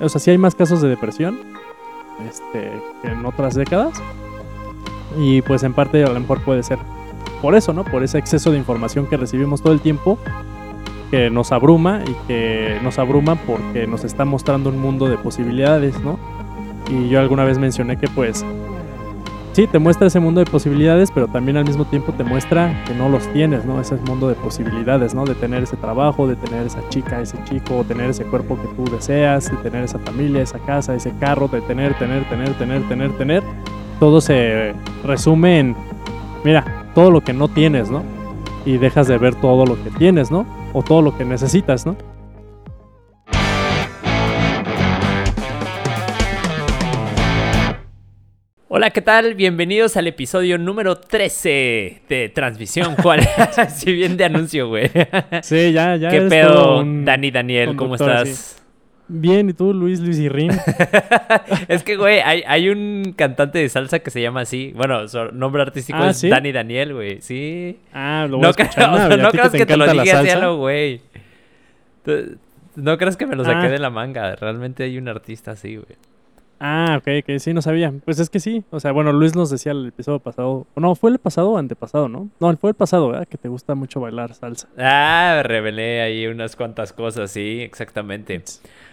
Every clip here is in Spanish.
o sea, sí hay más casos de depresión este, que en otras décadas. Y pues en parte a lo mejor puede ser por eso, ¿no? Por ese exceso de información que recibimos todo el tiempo, que nos abruma y que nos abruma porque nos está mostrando un mundo de posibilidades, ¿no? Y yo alguna vez mencioné que pues sí, te muestra ese mundo de posibilidades, pero también al mismo tiempo te muestra que no los tienes, ¿no? Ese mundo de posibilidades, ¿no? De tener ese trabajo, de tener esa chica, ese chico, tener ese cuerpo que tú deseas, de tener esa familia, esa casa, ese carro, de tener, tener, tener, tener, tener, tener. Todo se resume en, mira, todo lo que no tienes, ¿no? Y dejas de ver todo lo que tienes, ¿no? O todo lo que necesitas, ¿no? Hola, ¿qué tal? Bienvenidos al episodio número 13 de Transmisión. ¿Cuál? si bien de anuncio, güey. Sí, ya, ya. ¿Qué pedo, Dani Daniel? ¿Cómo estás? Bien, ¿y tú, Luis, Luis y Rin? es que, güey, hay, un cantante de salsa que se llama así. Bueno, su nombre artístico ¿Ah, es Dani Daniel, güey. Sí. Ah, lo voy no, a escuchar. No, creas que te lo dije así güey. No creas que me lo saqué ah. de la manga. Realmente hay un artista así, güey. Ah, ok, que sí, no sabía. Pues es que sí. O sea, bueno, Luis nos decía el episodio pasado. No, fue el pasado o antepasado, ¿no? No, fue el pasado, ¿verdad? Que te gusta mucho bailar salsa. Ah, revelé ahí unas cuantas cosas, sí, exactamente.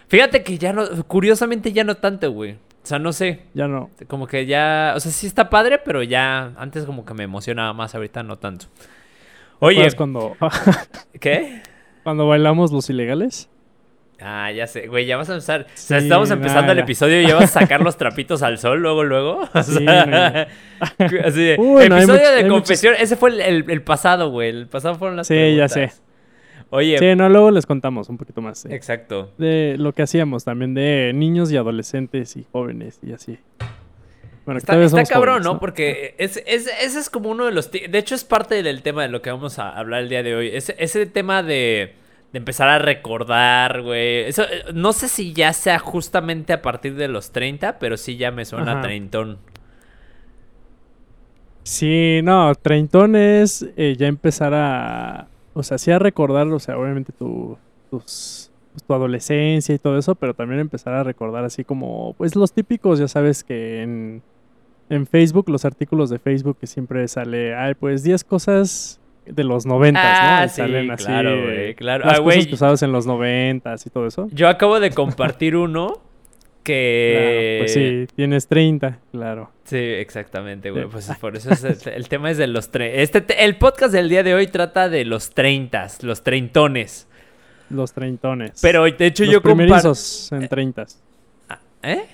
Fíjate que ya no, curiosamente ya no tanto, güey. O sea, no sé. Ya no. Como que ya, o sea, sí está padre, pero ya antes como que me emocionaba más, ahorita no tanto. Oye. cuando... ¿Qué? Cuando bailamos los ilegales. Ah, ya sé, güey, ya vas a empezar. o sea, estamos empezando el episodio y ya vas a sacar los trapitos al sol luego, luego. sí, así episodio de confesión. Ese fue el, pasado, güey. El pasado fueron las Sí, ya sé. Oye. Sí, no, luego les contamos un poquito más. Exacto. De lo que hacíamos también de niños y adolescentes y jóvenes y así. Bueno, está, está cabrón, ¿no? Porque ese es como uno de los... De hecho, es parte del tema de lo que vamos a hablar el día de hoy. Ese, ese tema de de empezar a recordar, güey. Eso, eh, no sé si ya sea justamente a partir de los 30, pero sí ya me suena treintón. Sí, no, treintón es eh, ya empezar a, o sea, sí a recordar, o sea, obviamente tu, tus, pues, tu adolescencia y todo eso, pero también empezar a recordar así como, pues los típicos, ya sabes que en, en Facebook, los artículos de Facebook que siempre sale, ay, pues 10 cosas de los noventas, ah, ¿no? sí, salen así. Claro, güey, claro. Las ah, cosas que usabas en los noventas y todo eso. Yo acabo de compartir uno que. pues sí, tienes 30, claro. Sí, exactamente, güey. Pues por eso es el, tema es de los tre este El podcast del día de hoy trata de los treintas, los treintones. Los treintones. Pero de hecho los yo comparto. en treintas. ¿Eh?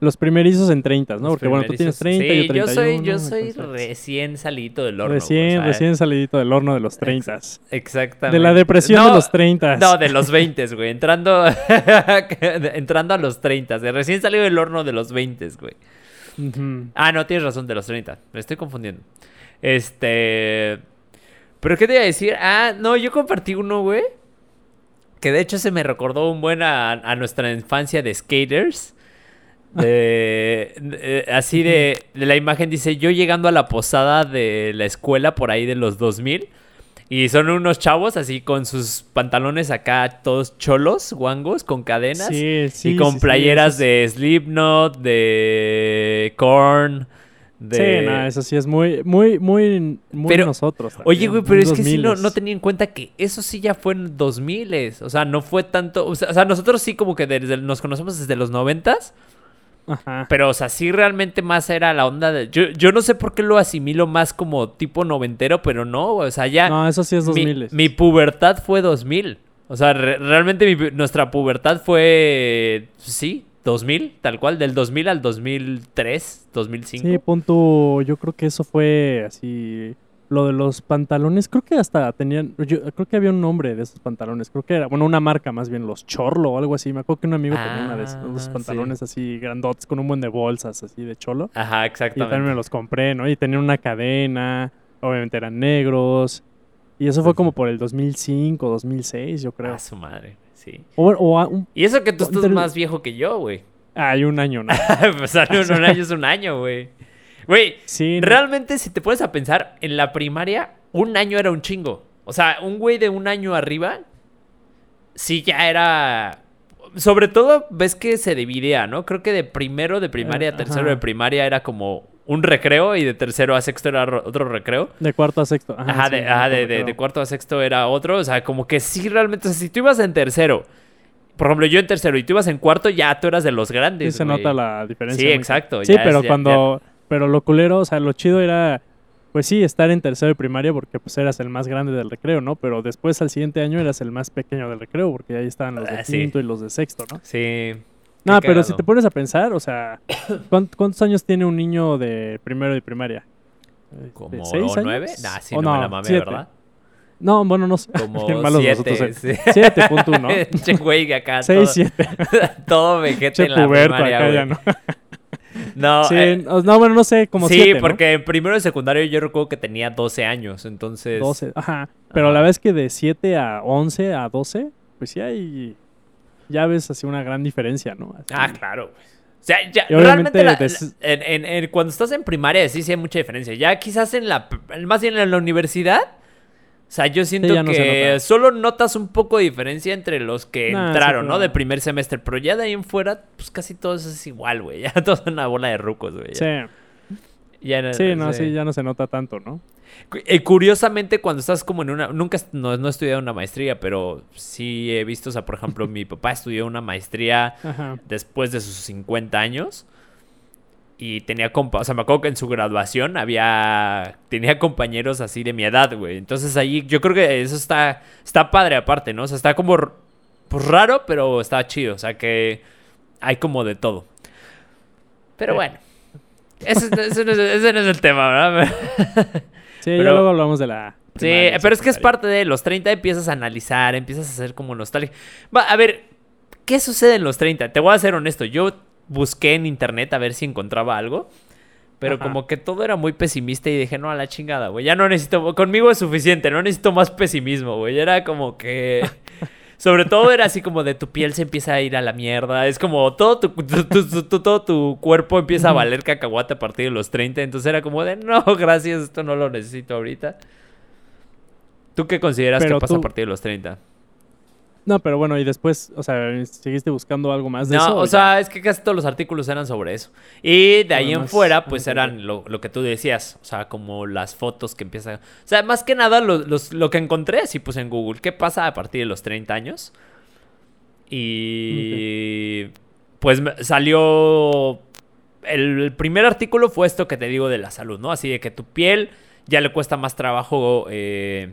Los primerizos en 30, ¿no? Porque bueno, tú tienes 30 y yo 31. Yo soy, yo soy recién salidito del horno. Recién, recién salidito del horno de los 30. exactamente. De la depresión de los 30. No, de los 20, güey. Entrando, entrando a los 30. De recién salido del horno de los 20, güey. Ah, no, tienes razón, de los 30. Me estoy confundiendo. Este. ¿Pero qué te iba a decir? Ah, no, yo compartí uno, güey. Que de hecho se me recordó un buen a nuestra infancia de skaters. De, así de, la imagen dice yo llegando a la posada de la escuela por ahí de los 2000 y son unos chavos así con sus pantalones acá todos cholos, guangos, con cadenas y con playeras de Slipknot, de Korn. De... Sí, no, eso sí es muy, muy, muy, muy nosotros. oye, güey, pero es que sí no, no, tenía en cuenta que eso sí ya fue en 2000 O sea, no fue tanto. O sea, nosotros sí como que desde, nos conocemos desde los 90 pero, o sea, sí realmente más era la onda de... Yo, yo no sé por qué lo asimilo más como tipo noventero, pero no, o sea, ya... No, eso sí es 2000. Mi, pubertad fue 2000. O sea, realmente nuestra pubertad fue... Sí, 2000, tal cual, del 2000 al 2003, 2005. Sí, punto, yo creo que eso fue así lo de los pantalones, creo que hasta tenían, yo creo que había un nombre de esos pantalones, creo que era, bueno, una marca más bien, los Chorlo o algo así. Me acuerdo que un amigo tenía una de esos, ah, pantalones así grandotes con un buen de bolsas así de cholo. Ajá, exactamente. Y también me los compré, ¿no? Y tenían una cadena, obviamente eran negros. Y eso fue como por el 2005, 2006, yo creo. Ah, su madre, sí. O, y eso que tú estás más viejo que yo, güey. Ah, hay un año, ¿no? pues un, un año es un año, güey. Güey, realmente si te pones a pensar, en la primaria un año era un chingo. O sea, un güey de un año arriba, sí ya era... sobre todo ves que se dividía, ¿no? Creo que de primero de primaria a Eh, tercero ajá. de primaria era como un recreo y de tercero a sexto era ro- otro recreo. De cuarto a sexto. Ajá, sí, de, ajá, de- recreo. de- de cuarto a sexto era otro. O sea, como que sí, realmente. O sea, si tú ibas en tercero, por ejemplo, yo en tercero y tú ibas en cuarto, ya tú eras de los Sí grandes. se güey. nota la diferencia. Sí, exacto. Sí, ya pero es- ya- cuando. Pero lo culero, o sea, lo chido era. Pues sí, estar en tercero de primaria porque pues eras el más grande del recreo, ¿no? Pero después al siguiente año eras el más pequeño del recreo porque ahí estaban los de Ah, sí. quinto y los de sexto, ¿no? Sí. No, Qué pero si te pones a pensar, o sea, ¿cuánt- ¿cuántos años tiene un niño de primero de primaria? Este, ¿Como ¿seis años? nueve? Nah, sí, ¿O no, me la siete? ¿verdad? No, bueno, no sé. Como Bien malos siete. nosotros, sí. eh. 7.1. Che, güey, acá. 6, todo, 7. todo Che en la puberto primaria, acá ya, ¿no? No, Sí, eh, no, no, bueno, no sé, como sí, 7, porque en primero de secundario yo recuerdo que tenía 12 años, entonces... 12, ajá. Pero Ajá. la vez que de 7 a 11 a 12, pues sí hay. Ya ves así una gran diferencia, ¿no? Así. Ah, claro, güey. O sea, ya, realmente la- des- la- en, en- en- cuando estás en primaria sí, sí hay mucha diferencia. Ya quizás en la... Más bien en la universidad... O sea, yo siento no que nota. solo notas un poco de diferencia entre los que Nah, sí, entraron, ¿no? claro. De primer semestre. Pero ya de ahí en fuera, pues casi todo eso es igual, güey. Ya todo es una bola de rucos, güey. Sí, Ya- sí, no, sí, ya no se nota tanto, ¿no? Eh, curiosamente, cuando estás como en una... Nunca no, no he estudiado una maestría, pero sí he visto, o sea, por ejemplo, mi papá estudió una maestría Ajá. después de sus 50 años. Y tenía compa... O sea, me acuerdo que en su graduación había... Tenía compañeros así de mi edad, güey. Entonces ahí yo creo que eso está... Está padre aparte, ¿no? O sea, está como... Pues raro, pero está chido. O sea, que hay como de todo. Pero Sí. bueno. Ese, ese no es, ese no es el tema, ¿verdad? Sí, Pero- ya luego hablamos de la. Sí, primaria, pero es que es parte de los 30 empiezas a analizar, empiezas a hacer como nostalgia. Va, a ver, ¿qué sucede en los 30? Te voy a ser honesto, yo busqué en internet a ver si encontraba algo, pero Ajá. como que todo era muy pesimista y dije, no, a la chingada, güey, ya no necesito, conmigo es suficiente, no necesito más pesimismo, güey, era como que... Sobre todo era así como de tu piel se empieza a ir a la mierda. Es como todo tu, tu- tu- todo tu cuerpo empieza a valer cacahuate a partir de los 30. Entonces era como de, no, gracias, esto no lo necesito ahorita. ¿Tú qué consideras Pero que pasa a partir de los 30? No, pero bueno, y después, o sea, ¿seguiste buscando algo más de No, eso? o ya? sea, es que casi todos los artículos eran sobre eso. Y de ahí en fuera, ah, pues eran lo, lo que tú decías. O sea, como las fotos que empiezan. O sea, más que nada, lo, los- lo que encontré, sí puse en Google. ¿Qué pasa a partir de los 30 años? Y. Pues salió. El, el primer artículo fue esto que te digo de la salud, ¿no? Así de que tu piel ya le cuesta más trabajo. eh,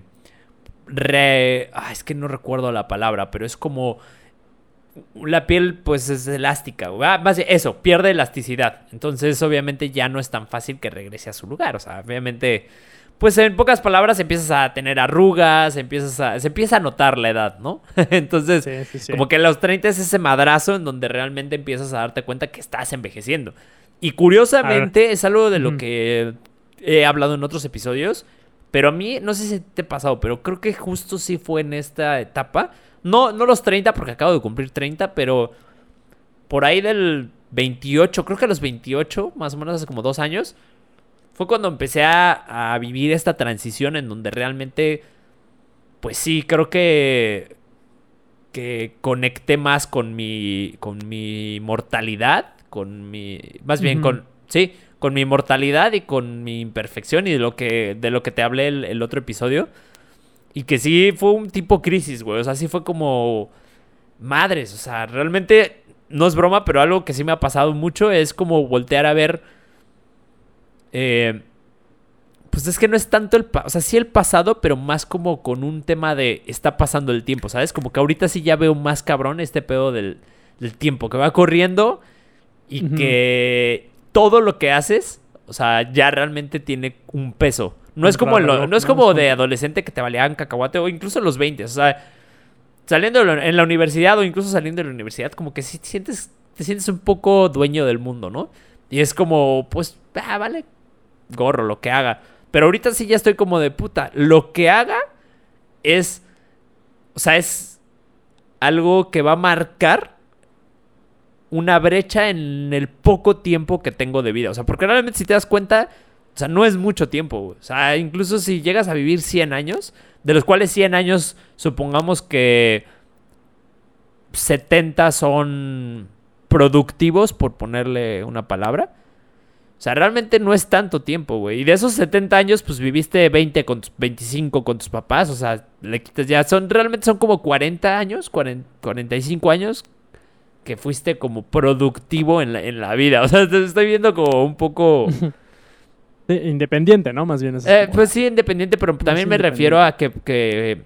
re- ah, es que no recuerdo la palabra, pero es como la piel pues es elástica. Ah, más eso, pierde elasticidad. Entonces obviamente ya no es tan fácil que regrese a su lugar. O sea, obviamente, pues en pocas palabras empiezas a tener arrugas, empiezas a, se empieza a notar la edad, ¿no? Entonces, Sí, sí, sí. como que a los 30 es ese madrazo en donde realmente empiezas a darte cuenta que estás envejeciendo. Y curiosamente es algo de lo que he hablado en otros episodios. Pero a mí, no sé si te ha pasado, pero creo que justo sí fue en esta etapa. No, no los 30, porque acabo de cumplir 30, pero por ahí del 28, creo que a los 28, más o menos hace como dos años, fue cuando empecé a, a vivir esta transición en donde realmente, pues sí, creo que, que conecté más con mi, con mi mortalidad, con mi, más bien con, sí, con mi mortalidad y con mi imperfección y de lo que, de lo que te hablé el, el otro episodio. Y que sí fue un tipo crisis, güey. O sea, sí fue como madres. O sea, realmente no es broma, pero algo que sí me ha pasado mucho es como voltear a ver. eh, pues es que no es tanto el. O sea, sí el pasado, pero más como con un tema de está pasando el tiempo, ¿sabes? Como que ahorita sí ya veo más cabrón este pedo del, del tiempo que va corriendo y que todo lo que haces, o sea, ya realmente tiene un peso. No es como, lo- no es como de adolescente que te valían cacahuate o incluso los 20. O sea, saliendo en la universidad o incluso saliendo de la universidad, como que sí te sientes, te sientes un poco dueño del mundo, ¿no? Y es como, pues, ah, vale, gorro, lo que haga. Pero ahorita sí ya estoy como de puta. Lo que haga es, o sea, es algo que va a marcar una brecha en el poco tiempo que tengo de vida. O sea, porque realmente si te das cuenta, o sea, no es mucho tiempo. güey. O sea, incluso si llegas a vivir 100 años, de los cuales 100 años supongamos que 70 son productivos, por ponerle una palabra. O sea, realmente no es tanto tiempo, güey. Y de esos 70 años, pues viviste 20 con tus 25 con tus papás. O sea, le quitas ya. Son, realmente son como 40 años, 45 años que fuiste como productivo en la, en la vida. O sea, te estoy viendo como un poco. independiente, ¿no? Más bien. Eh, pues sí, independiente, pero también me refiero a que, que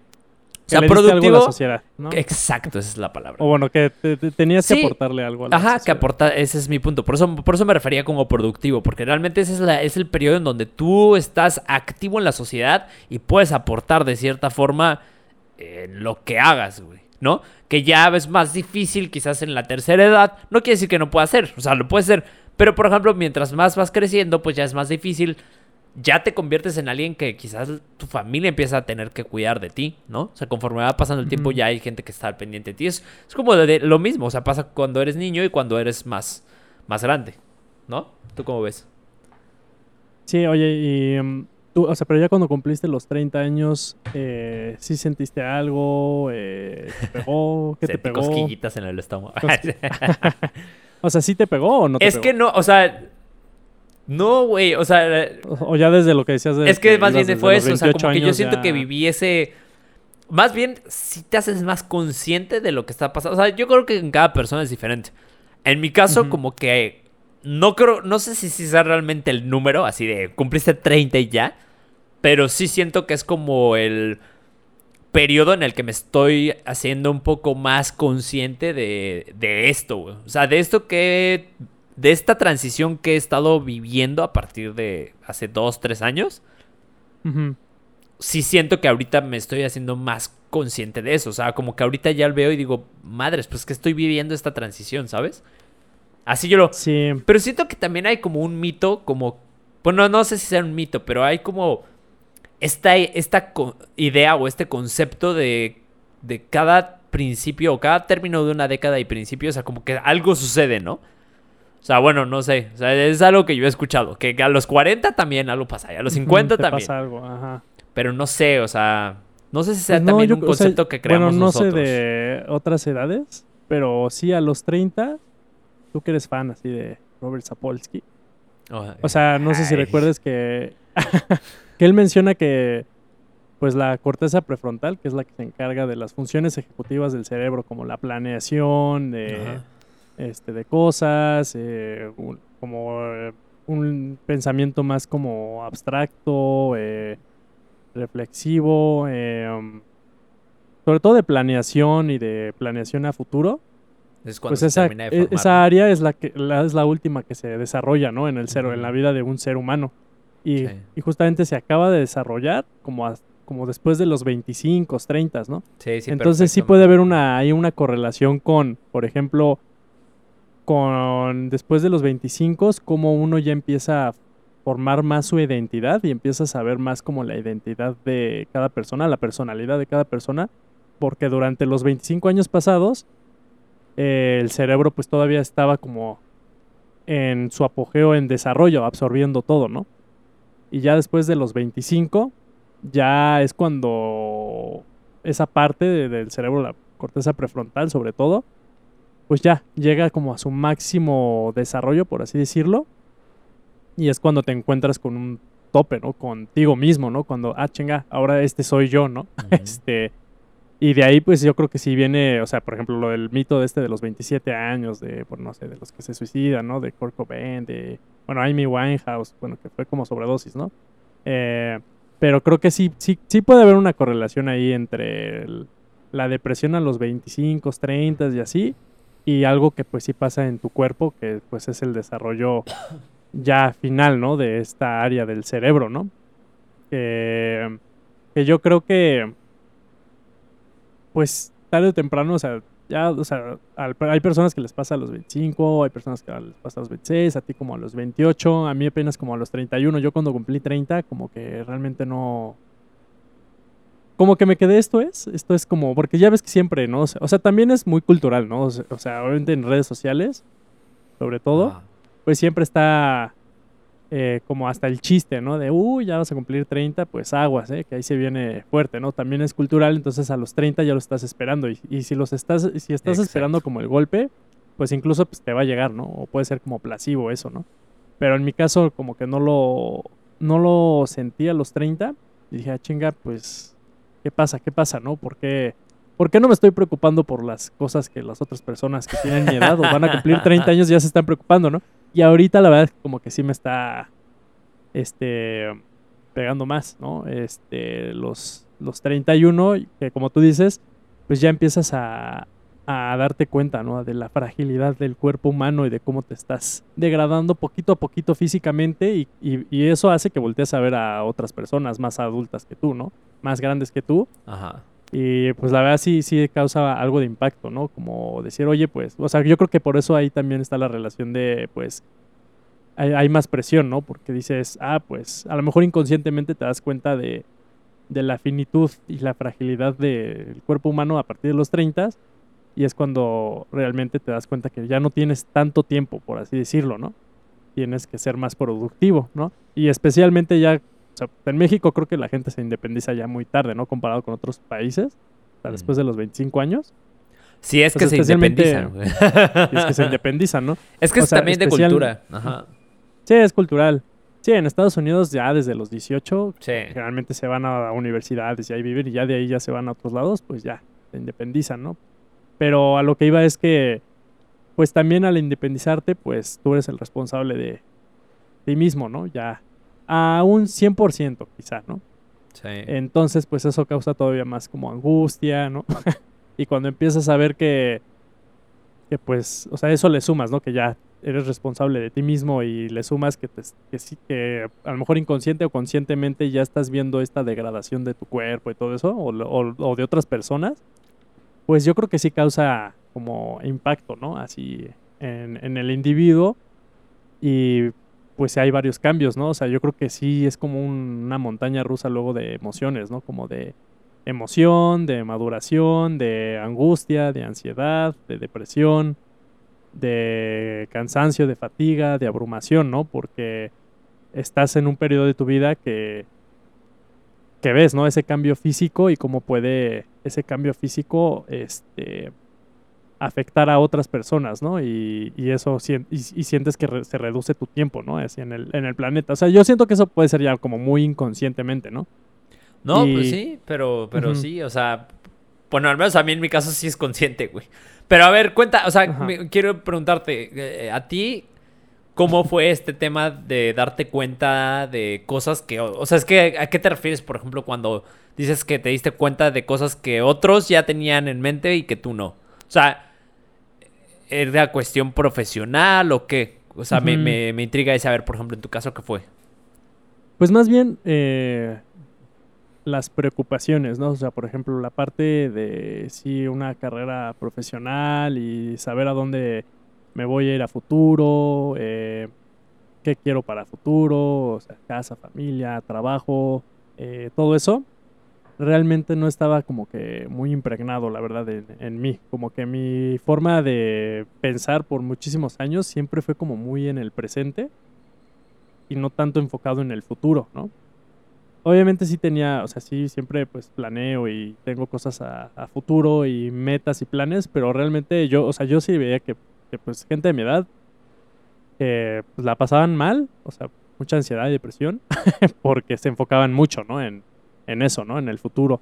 o sea, productivo. a la sociedad, ¿no? Exacto, esa es la palabra. O bueno, que tenías que aportarle algo a la Ajá, que aportar, ese es mi punto. Por eso, por eso me refería como productivo, porque realmente ese es, la, es el periodo en donde tú estás activo en la sociedad y puedes aportar de cierta forma en lo que hagas, güey, ¿no? Que ya es más difícil quizás en la tercera edad. No quiere decir que no pueda hacer, o sea, lo puede hacer. Pero, por ejemplo, mientras más vas creciendo, pues ya es más difícil ya te conviertes en alguien que quizás tu familia empieza a tener que cuidar de ti, ¿no? O sea, conforme va pasando el tiempo ya hay gente que está al pendiente de ti. Es, es como de, lo mismo, o sea, pasa cuando eres niño y cuando eres más, más grande, ¿no? ¿Tú cómo ves? Sí, oye, y mm, tú, o sea, pero ya cuando cumpliste los 30 años, eh, ¿sí sentiste algo? Eh, ¿Te pegó? ¿Qué te pegó? cosquillitas en el estómago. o sea, ¿sí te pegó o no te Es que no, o sea no, güey, o sea... O ya desde lo que decías de... Es que más bien fue eso, o sea, como que yo siento que viví ese... Más bien, si te haces más consciente de lo que está pasando. O sea, yo creo que en cada persona es diferente. En mi caso, como que... No creo... No sé si, sea realmente el número, así de... Cumpliste 30 y ya. Pero sí siento que es como el periodo en el que me estoy haciendo un poco más consciente de, de esto, güey. O sea, de esto que de esta transición que he estado viviendo a partir de hace dos, tres años, sí siento que ahorita me estoy haciendo más consciente de eso. O sea, como que ahorita ya lo veo y digo, madres, pues que estoy viviendo esta transición, ¿sabes? Así yo lo... Sí. Pero siento que también hay como un mito, como... Bueno, no sé si sea un mito, pero hay como esta, esta idea o este concepto de, de cada principio o cada término de una década y principio, o sea, como que algo sucede, ¿no? O sea, bueno, no sé. O sea, es algo que yo he escuchado. Que a los 40 también algo pasa. Y a los 50 también. pasa algo, ajá. Pero no sé, o sea... No sé si sea pues también un concepto que creamos bueno, no sé de otras edades. Pero sí a los 30... Tú que eres fan así de Robert Sapolsky. o sea, no sé si recuerdes que... que él menciona que... Pues la corteza prefrontal, que es la que se encarga de las funciones ejecutivas del cerebro, como la planeación, de este, de cosas, eh, como eh, un pensamiento más como abstracto, eh, reflexivo, um, sobre todo de planeación y de planeación a futuro. Pues esa, e, esa área es la que es la última que se desarrolla, ¿no? En el cero, en la vida de un ser humano. Y, y, justamente se acaba de desarrollar como, como después de los 25, 30, ¿no? Sí, sí, Entonces sí puede haber una, hay una correlación con, por ejemplo, con después de los 25, como uno ya empieza a formar más su identidad y empieza a saber más como la identidad de cada persona, la personalidad de cada persona, porque durante los 25 años pasados eh, el cerebro pues todavía estaba como en su apogeo en desarrollo, absorbiendo todo, ¿no? Y ya después de los 25, ya es cuando esa parte del cerebro, la corteza prefrontal sobre todo, pues ya llega como a su máximo desarrollo, por así decirlo. Y es cuando te encuentras con un tope, ¿no? Contigo mismo, ¿no? Cuando, ah, chinga, ahora este soy yo, ¿no? este. Y de ahí, pues yo creo que sí viene, o sea, por ejemplo, lo del mito de este de los 27 años, de, por no sé, de los que se suicidan, ¿no? De Kurt Cobain, de, bueno, Amy Winehouse, bueno, que fue como sobredosis, ¿no? Eh, pero creo que sí, sí, sí puede haber una correlación ahí entre la depresión a los 25, 30 y así, y algo que pues sí pasa en tu cuerpo, que pues es el desarrollo ya final, ¿no? De esta área del cerebro, ¿no? que yo creo que pues tarde o temprano, o sea, ya, o sea, hay personas que les pasa a los 25, hay personas que les pasa a los 26, a ti como a los 28, a mí apenas como a los 31, yo cuando cumplí 30 como que realmente no, como que me quedé esto es, esto es como, porque ya ves que siempre, ¿no? O sea, también es muy cultural, ¿no? O sea, obviamente en redes sociales, sobre todo, pues siempre está eh, como hasta el chiste, ¿no? De, uy, ya vas a cumplir 30, pues aguas, ¿eh? Que ahí se viene fuerte, ¿no? También es cultural, entonces a los 30 ya lo estás esperando. Y, si los estás, si estás esperando como el golpe, pues incluso pues, te va a llegar, ¿no? O puede ser como placebo eso, ¿no? Pero en mi caso, como que no lo, no lo sentí a los 30. Y dije, ah, chinga, pues, ¿qué pasa? ¿Qué pasa, no? ¿Por qué, ¿Por qué no me estoy preocupando por las cosas que las otras personas que tienen mi edad o van a cumplir 30 años ya se están preocupando, ¿no? Y ahorita la verdad como que sí me está este pegando más, ¿no? Este los los 31 que como tú dices, pues ya empiezas a, a darte cuenta, ¿no? De la fragilidad del cuerpo humano y de cómo te estás degradando poquito a poquito físicamente y, y, eso hace que voltees a ver a otras personas más adultas que tú, ¿no? Más grandes que tú. Ajá. Y pues la verdad sí, sí causa algo de impacto, ¿no? Como decir, oye, pues, o sea, yo creo que por eso ahí también está la relación de, pues, hay, más presión, ¿no? Porque dices, ah, pues, a lo mejor inconscientemente te das cuenta de, de la finitud y la fragilidad del cuerpo humano a partir de los 30 y es cuando realmente te das cuenta que ya no tienes tanto tiempo, por así decirlo, ¿no? Tienes que ser más productivo, ¿no? Y especialmente ya en México creo que la gente se independiza ya muy tarde, ¿no? Comparado con otros países, después de los 25 años. Si es que se independizan. es que se independizan, ¿no? Es que es también de cultura. Ajá. Sí, es cultural. Sí, en Estados Unidos ya desde los 18 generalmente se van a universidades y ahí vivir y ya de ahí ya se van a otros lados, pues ya se independizan, ¿no? Pero a lo que iba es que, pues también al independizarte, pues tú eres el responsable de ti mismo, ¿no? Ya a un 100% quizá, ¿no? Sí. Entonces, pues eso causa todavía más como angustia, ¿no? y cuando empiezas a ver que, que, pues, o sea, eso le sumas, ¿no? Que ya eres responsable de ti mismo y le sumas que, te, que sí, que a lo mejor inconsciente o conscientemente ya estás viendo esta degradación de tu cuerpo y todo eso, o, o de otras personas, pues yo creo que sí causa como impacto, ¿no? Así en, en el individuo y pues hay varios cambios, ¿no? O sea, yo creo que sí es como una montaña rusa luego de emociones, ¿no? Como de emoción, de maduración, de angustia, de ansiedad, de depresión, de cansancio, de fatiga, de abrumación, ¿no? Porque estás en un periodo de tu vida que, que ves, ¿no? Ese cambio físico y cómo puede ese cambio físico, este, afectar a otras personas, ¿no? Y, eso, y, sientes que se reduce tu tiempo, ¿no? Así en el, en el planeta. O sea, yo siento que eso puede ser ya como muy inconscientemente, ¿no? No, pues sí, pero, pero sí, o sea, bueno, al menos a mí en mi caso sí es consciente, güey. Pero a ver, cuenta, o sea, quiero preguntarte, eh, a ti, ¿cómo fue este tema de darte cuenta de cosas que, o sea, es que, ¿a qué te refieres, por ejemplo, cuando dices que te diste cuenta de cosas que otros ya tenían en mente y que tú no? O sea, ¿Era cuestión profesional o qué? O sea, me, me, intriga de saber, por ejemplo, en tu caso, ¿qué fue? Pues más bien eh, las preocupaciones, ¿no? O sea, por ejemplo, la parte de sí una carrera profesional y saber a dónde me voy a ir a futuro, eh, qué quiero para futuro, o sea, casa, familia, trabajo, eh, todo eso realmente no estaba como que muy impregnado, la verdad, en, mí. Como que mi forma de pensar por muchísimos años siempre fue como muy en el presente y no tanto enfocado en el futuro, ¿no? Obviamente sí tenía, o sea, sí siempre pues planeo y tengo cosas a, futuro y metas y planes, pero realmente yo, o sea, yo sí veía que, pues gente de mi edad pues, la pasaban mal, o sea, mucha ansiedad y depresión, porque se enfocaban mucho, ¿no? En, en eso, ¿no? En el futuro.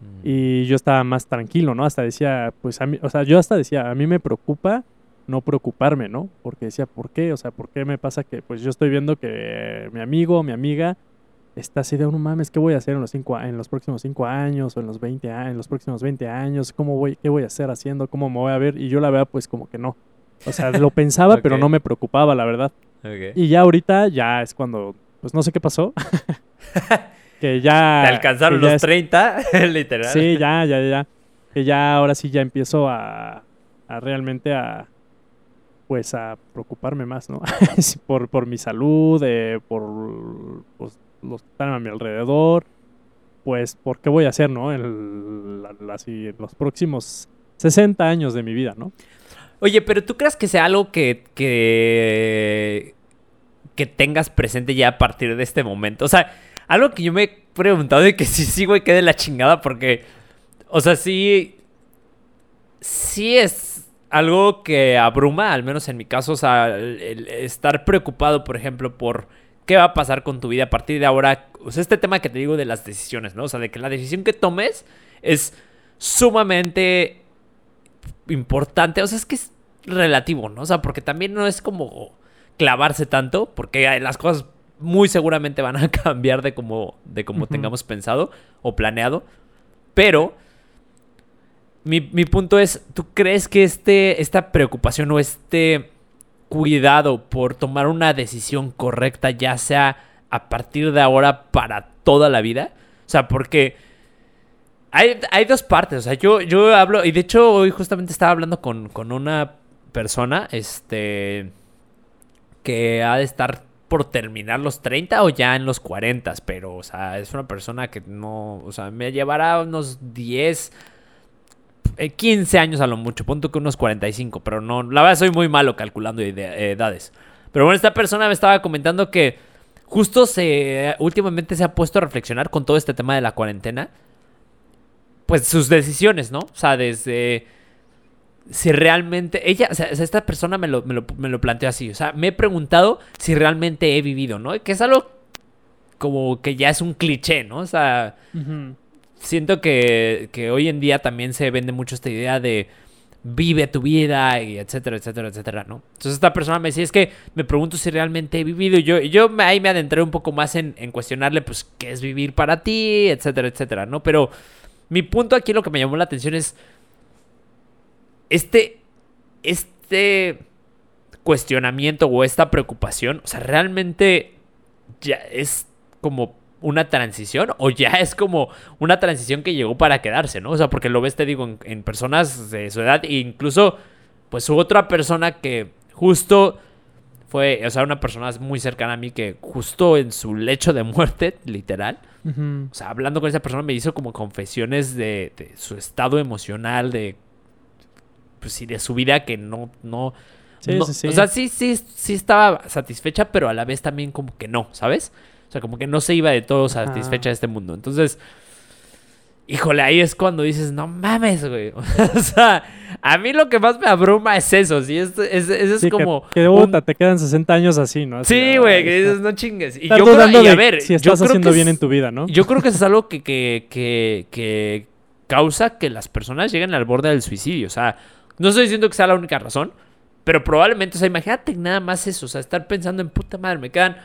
Mm. Y yo estaba más tranquilo, ¿no? Hasta decía, pues a mí, o sea, yo hasta decía, a mí me preocupa no preocuparme, ¿no? Porque decía, ¿por qué? O sea, ¿por qué me pasa que, pues yo estoy viendo que mi amigo mi amiga está así de, no mames, ¿qué voy a hacer en los, cinco, en los próximos cinco años o en los 20 años, en los próximos 20 años? ¿Cómo voy, qué voy a hacer haciendo? ¿Cómo me voy a ver? Y yo la verdad, pues como que no. O sea, lo pensaba, pero no me preocupaba, la verdad. Y ya ahorita, ya es cuando, pues no sé qué pasó. que ya... Te alcanzaron los 30, literal. Sí, ya, ya, ya. Que ya ahora sí ya empiezo a, a realmente a pues a preocuparme más, ¿no? por, por mi salud, eh, por pues, los que están a mi alrededor, pues por qué voy a hacer, ¿no? Así, en los próximos 60 años de mi vida, ¿no? Oye, pero ¿tú crees que sea algo que, que que tengas presente ya a partir de este momento? O sea, algo que yo me he preguntado de que sí, sí, güey, quede la chingada porque, o sea, sí, sí es algo que abruma, al menos en mi caso, o sea, estar preocupado, por ejemplo, por qué va a pasar con tu vida a partir de ahora. O sea, este tema que te digo de las decisiones, ¿no? O sea, de que la decisión que tomes es sumamente importante. O sea, es que es relativo, ¿no? O sea, porque también no es como clavarse tanto, porque las cosas muy seguramente van a cambiar de como, de como tengamos pensado o planeado. Pero mi, mi, punto es, ¿tú crees que este, esta preocupación o este cuidado por tomar una decisión correcta, ya sea a partir de ahora para toda la vida? O sea, porque hay, hay dos partes. O sea, yo, yo hablo, y de hecho hoy justamente estaba hablando con, con una persona, este, que ha de estar por terminar los 30 o ya en los 40, pero, o sea, es una persona que no, o sea, me llevará unos 10, 15 eh, años a lo mucho, punto que unos 45, pero no, la verdad soy muy malo calculando edades. Pero bueno, esta persona me estaba comentando que justo se, últimamente se ha puesto a reflexionar con todo este tema de la cuarentena, pues sus decisiones, ¿no? O sea, desde si realmente, ella, o sea, esta persona me lo, me, lo, planteó así, o sea, me he preguntado si realmente he vivido, ¿no? Que es algo como que ya es un cliché, ¿no? O sea, siento que, que, hoy en día también se vende mucho esta idea de vive tu vida y etcétera, etcétera, etcétera, ¿no? Entonces esta persona me decía, es que me pregunto si realmente he vivido y yo, yo ahí me adentré un poco más en, en cuestionarle, pues, qué es vivir para ti, etcétera, etcétera, ¿no? Pero mi punto aquí lo que me llamó la atención es este, este cuestionamiento o esta preocupación, o sea, realmente ya es como una transición o ya es como una transición que llegó para quedarse, ¿no? O sea, porque lo ves, te digo, en, personas de su edad e incluso, pues otra persona que justo fue, o sea, una persona muy cercana a mí que justo en su lecho de muerte, literal, o sea, hablando con esa persona me hizo como confesiones de, de su estado emocional, de pues sí, de su vida que no, no, sí, sí, sí. O sea, sí, sí, sí estaba satisfecha, pero a la vez también como que no, ¿sabes? O sea, como que no se iba de todo satisfecha de este mundo. Entonces, híjole, ahí es cuando dices, no mames, güey. o sea, a mí lo que más me abruma es eso, ¿sí? Es, es, es, como... Que, de te quedan 60 años así, ¿no? sí, güey, que dices, no chingues. Y yo creo, y a ver, si estás haciendo bien en tu vida, ¿no? Yo creo que eso es algo que, que, que, que causa que las personas lleguen al borde del suicidio. O sea, no estoy diciendo que sea la única razón, pero probablemente, o sea, imagínate nada más eso, o sea, estar pensando en puta madre, me quedan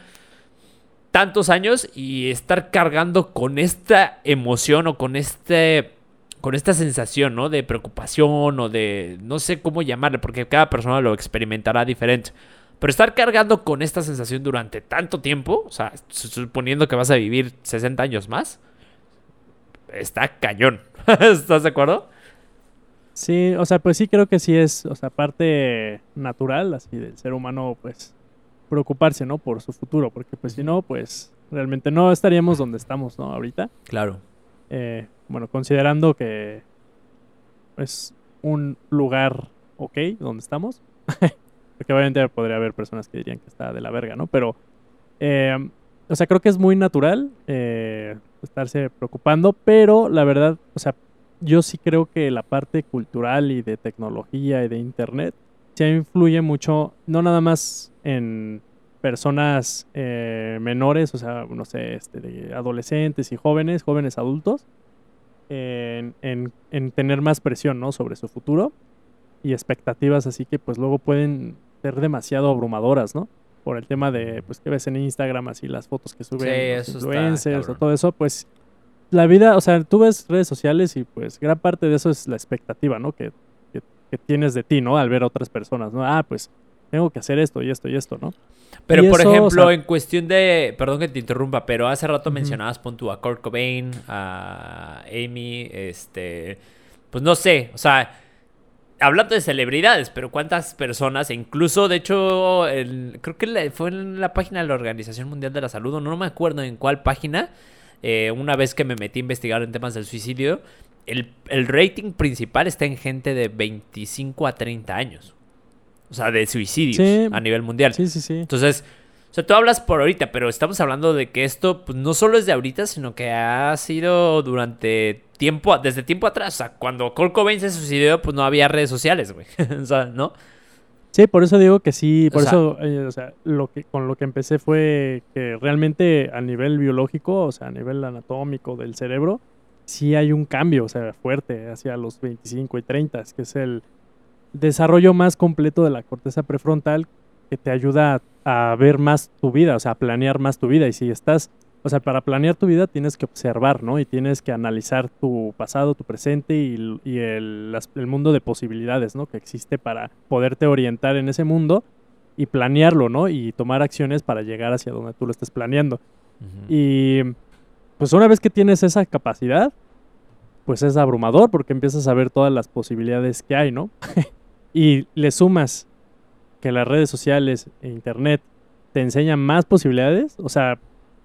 tantos años y estar cargando con esta emoción o con este con esta sensación, ¿no? De preocupación o de no sé cómo llamarle, porque cada persona lo experimentará diferente. Pero estar cargando con esta sensación durante tanto tiempo, o sea, suponiendo que vas a vivir 60 años más, está cañón. ¿Estás de acuerdo? Sí, o sea, pues sí creo que sí es, o sea, parte natural así del ser humano, pues preocuparse, ¿no? Por su futuro, porque pues si no, pues realmente no estaríamos donde estamos, ¿no? Ahorita. Claro. Eh, bueno, considerando que es un lugar ok donde estamos, porque obviamente podría haber personas que dirían que está de la verga, ¿no? Pero, eh, o sea, creo que es muy natural eh, estarse preocupando, pero la verdad, o sea, yo sí creo que la parte cultural y de tecnología y de internet se influye mucho, no nada más en personas eh, menores, o sea, no sé, este, de adolescentes y jóvenes, jóvenes adultos, en, en, tener más presión, ¿no? Sobre su futuro y expectativas, así que pues luego pueden ser demasiado abrumadoras, ¿no? Por el tema de, pues, que ves en Instagram, así las fotos que suben los influencers o todo eso, pues la vida, o sea, tú ves redes sociales y pues gran parte de eso es la expectativa, ¿no? Que, que, tienes de ti, ¿no? Al ver a otras personas, ¿no? Ah, pues tengo que hacer esto y esto y esto, ¿no? Pero, por ejemplo, en cuestión de. Perdón que te interrumpa, pero hace rato mencionabas, pon tú a Kurt Cobain, a Amy, este. Pues no sé, o sea. Hablando de celebridades, pero cuántas personas, e incluso de hecho, creo que fue en la página de la Organización Mundial de la Salud, no me acuerdo en cuál página, eh, una vez que me metí a investigar en temas del suicidio, el, rating principal está en gente de 25 a 30 años. O sea, de suicidios a nivel mundial. Sí, sí, sí. Entonces, O sea, tú hablas por ahorita, pero estamos hablando de que esto pues, no solo es de ahorita, sino que ha sido durante tiempo, desde tiempo atrás. O sea, cuando Kurt Cobain se suicidó, pues no había redes sociales, güey. o sea, ¿no? Sí, por eso digo que sí, por eso, eh, o sea, lo que, con lo que empecé fue que realmente a nivel biológico, o sea, a nivel anatómico del cerebro, sí hay un cambio, o sea, fuerte hacia los 25 y 30, que es el desarrollo más completo de la corteza prefrontal que te ayuda a, ver más tu vida, o sea, a planear más tu vida. Y si estás, o sea, para planear tu vida tienes que observar, ¿no? Y tienes que analizar tu pasado, tu presente y, el, mundo de posibilidades, ¿no? Que existe para poderte orientar en ese mundo y planearlo, ¿no? Y tomar acciones para llegar hacia donde tú lo estés planeando. Y pues una vez que tienes esa capacidad, pues es abrumador porque empiezas a ver todas las posibilidades que hay, ¿no? y le sumas que las redes sociales e internet te enseñan más posibilidades, o sea,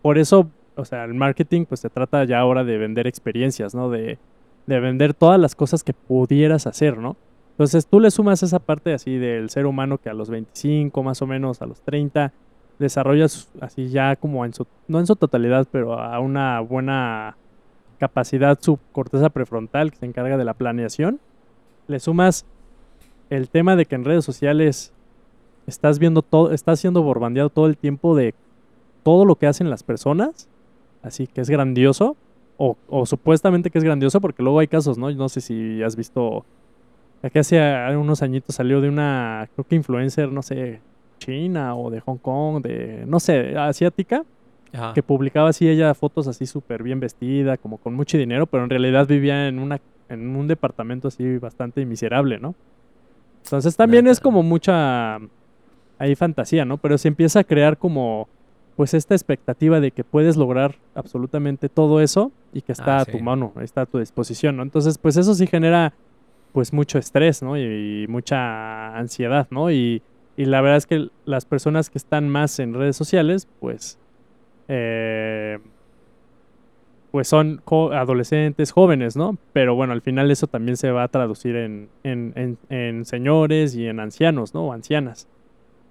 por eso, o sea, el marketing pues se trata ya ahora de vender experiencias, ¿no? De, de vender todas las cosas que pudieras hacer, ¿no? Entonces tú le sumas esa parte así del ser humano que a los 25 más o menos, a los 30, desarrollas así ya como en su, no en su totalidad, pero a una buena capacidad su corteza prefrontal que se encarga de la planeación. Le sumas el tema de que en redes sociales estás viendo todo, estás siendo bombardeado todo el tiempo de todo lo que hacen las personas, así que es grandioso, o, supuestamente que es grandioso, porque luego hay casos, ¿no? No sé si has visto, aquí hace unos añitos salió de una, creo que influencer, no sé, China o de Hong Kong, de, no sé, asiática, que publicaba así ella fotos así súper bien vestida, como con mucho dinero, pero en realidad vivía en, una, en un departamento así bastante miserable, ¿no? Entonces también es como mucha hay fantasía, ¿no? Pero se empieza a crear como pues esta expectativa de que puedes lograr absolutamente todo eso y que está ah, a tu mano, está a tu disposición, ¿no? Entonces, pues eso sí genera pues mucho estrés, ¿no? Y, mucha ansiedad, ¿no? Y, y, la verdad es que las personas que están más en redes sociales, pues, eh, pues son adolescentes, jóvenes, ¿no? Pero bueno, al final eso también se va a traducir en, en, en, en señores y en ancianos, ¿no? O ancianas.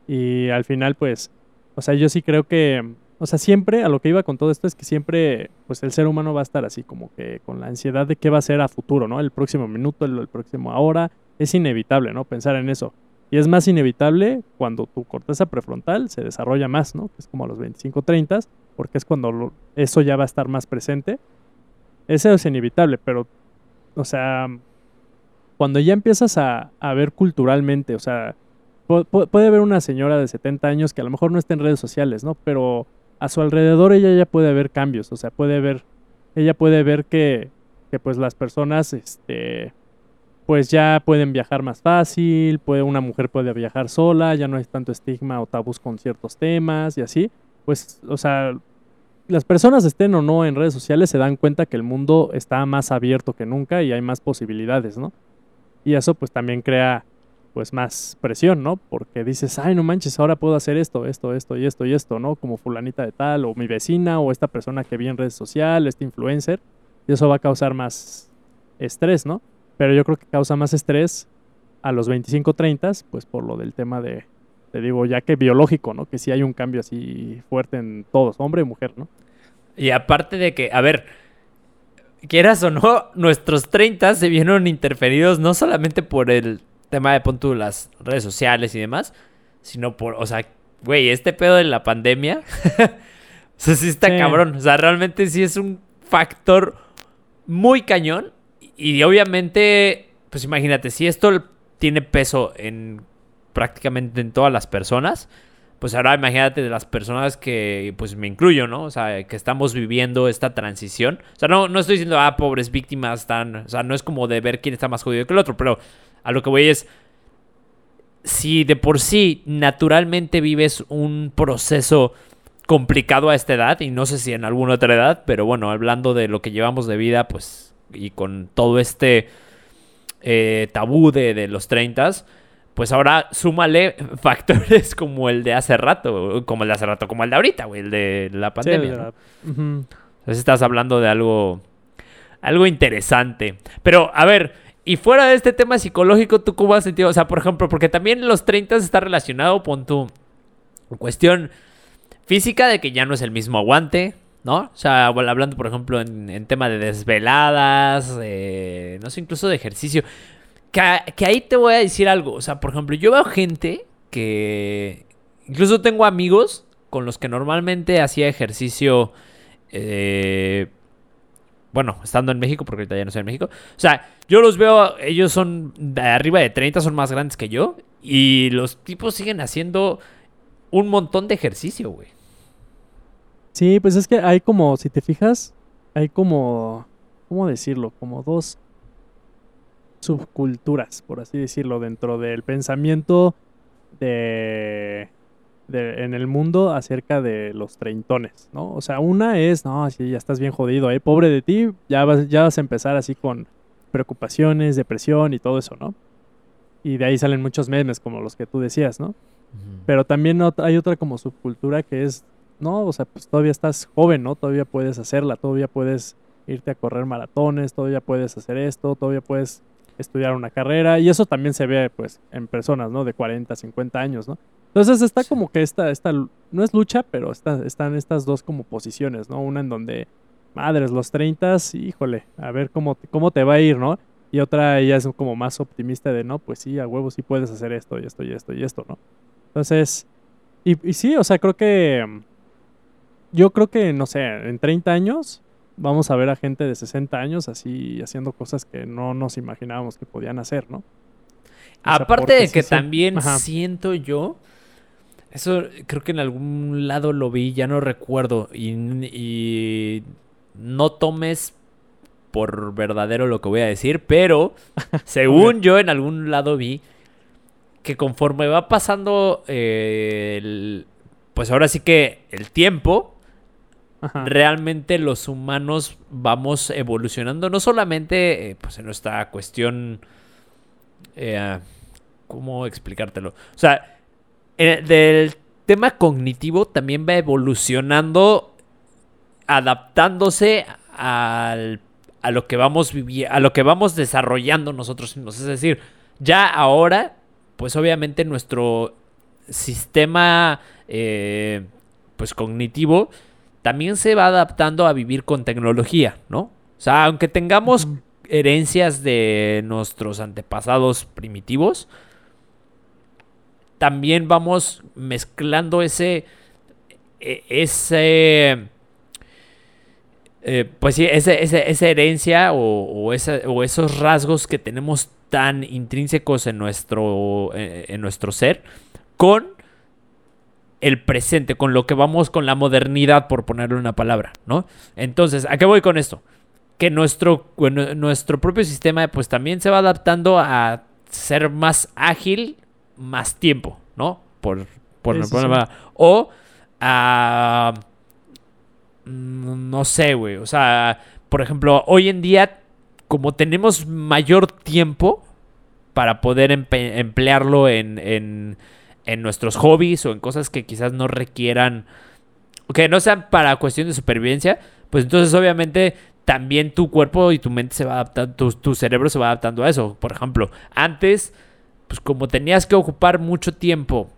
Y al final, pues, o sea, yo sí creo que, o sea, siempre, a lo que iba con todo esto es que siempre, pues el ser humano va a estar así, como que con la ansiedad de qué va a ser a futuro, ¿no? El próximo minuto, el, próximo ahora, es inevitable, ¿no? Pensar en eso. Y es más inevitable cuando tu corteza prefrontal se desarrolla más, ¿no? Es como a los 25, 30, porque es cuando eso ya va a estar más presente. Eso es inevitable, pero, o sea, cuando ya empiezas a, a ver culturalmente, o sea, puede haber una señora de 70 años que a lo mejor no está en redes sociales, ¿no? Pero a su alrededor ella ya puede ver cambios, o sea, puede ver, ella puede ver que, que pues las personas, este, pues ya pueden viajar más fácil, puede, una mujer puede viajar sola, ya no hay tanto estigma o tabús con ciertos temas y así. Pues, o sea, las personas estén o no en redes sociales se dan cuenta que el mundo está más abierto que nunca y hay más posibilidades, ¿no? Y eso pues también crea pues más presión, ¿no? Porque dices, ay, no manches, ahora puedo hacer esto, esto, esto y esto y esto, ¿no? Como fulanita de tal, o mi vecina, o esta persona que vi en redes sociales, este influencer, y eso va a causar más estrés, ¿no? Pero yo creo que causa más estrés a los 25, 30, pues por lo del tema de, te digo, ya que biológico, ¿no? Que sí hay un cambio así fuerte en todos, hombre y mujer, ¿no? Y aparte de que, a ver, quieras o no, nuestros 30 se vieron interferidos no solamente por el tema de pon las redes sociales y demás, sino por, o sea, güey, este pedo de la pandemia, o sea, sí está cabrón, o sea, realmente sí es un factor muy cañón y obviamente, pues imagínate, si esto tiene peso en prácticamente en todas las personas, pues ahora imagínate de las personas que, pues me incluyo, ¿no? O sea, que estamos viviendo esta transición. O sea, no, no estoy diciendo, ah, pobres víctimas, están, o sea, no es como de ver quién está más jodido que el otro, pero a lo que voy es, si de por sí naturalmente vives un proceso complicado a esta edad, y no sé si en alguna otra edad, pero bueno, hablando de lo que llevamos de vida, pues, y con todo este eh, tabú de, los 30, pues ahora súmale factores como el de hace rato, como el de hace rato, como el de ahorita, güey, el de la pandemia. Entonces estás hablando de algo, algo interesante. Pero, a ver, y fuera de este tema psicológico, ¿tú cómo has sentido? O sea, por ejemplo, porque también los 30 está relacionado con tu cuestión física de que ya no es el mismo aguante, ¿no? O sea, hablando, por ejemplo, en, tema de desveladas, no sé, incluso de ejercicio. Que, que, ahí te voy a decir algo. O sea, por ejemplo, yo veo gente que... Incluso tengo amigos con los que normalmente hacía ejercicio... Eh, bueno, estando en México, porque ahorita ya no estoy en México. O sea, yo los veo, ellos son arriba de 30, son más grandes que yo. Y los tipos siguen haciendo un montón de ejercicio, güey. Sí, pues es que hay como, si te fijas, hay como, ¿cómo decirlo? Como dos subculturas, por así decirlo, dentro del pensamiento de, en el mundo acerca de los treintones, ¿no? O sea, una es, no, si ya estás bien jodido, ¿eh? Pobre de ti, ya vas, ya vas a empezar así con preocupaciones, depresión y todo eso, ¿no? Y de ahí salen muchos memes como los que tú decías, ¿no? Pero también hay otra como subcultura que es no, o sea, pues todavía estás joven, ¿no? Todavía puedes hacerla, todavía puedes irte a correr maratones, todavía puedes hacer esto, todavía puedes estudiar una carrera y eso también se ve pues en personas, ¿no? De 40, 50 años, ¿no? Entonces está como que esta, esta, no es lucha, pero está, están estas dos como posiciones, ¿no? Una en donde, madres, los 30, híjole, a ver cómo, cómo te va a ir, ¿no? Y otra ella es como más optimista de, no, pues sí, a huevo sí puedes hacer esto y esto y esto y esto, ¿no? Entonces, y, y sí, o sea, creo que yo creo que, no sé, en 30 años vamos a ver a gente de 60 años así haciendo cosas que no nos imaginábamos que podían hacer, ¿no? Aparte de que también siento yo, eso creo que en algún lado lo vi, ya no recuerdo, y, no tomes por verdadero lo que voy a decir, pero según yo en algún lado vi que conforme va pasando eh, pues ahora sí que el tiempo, realmente los humanos vamos evolucionando, no solamente eh, pues en nuestra cuestión, eh, ¿cómo explicártelo? O sea, del tema cognitivo también va evolucionando, adaptándose al, a lo que vamos a lo que vamos desarrollando nosotros mismos. Es decir, ya ahora, pues obviamente nuestro sistema, eh, pues cognitivo, también se va adaptando a vivir con tecnología, ¿no? O sea, aunque tengamos herencias de nuestros antepasados primitivos, también vamos mezclando ese, e, ese, eh, pues sí, esa herencia o, o, esos rasgos que tenemos tan intrínsecos en nuestro, eh, en nuestro ser con el presente, con lo que vamos con la modernidad, por ponerle una palabra, ¿no? Entonces, ¿a qué voy con esto? Que nuestro, nuestro propio sistema, pues también se va adaptando a ser más ágil, más tiempo, ¿no? Por, por O a. Mm, no sé, güey. O sea, por ejemplo, hoy en día, como tenemos mayor tiempo para poder emplearlo en en nuestros hobbies o en cosas que quizás no requieran, que no sean para cuestión de supervivencia, pues entonces obviamente también tu cuerpo y tu mente se va adaptando, tu, cerebro se va adaptando a eso. Por ejemplo, antes, pues como tenías que ocupar mucho tiempo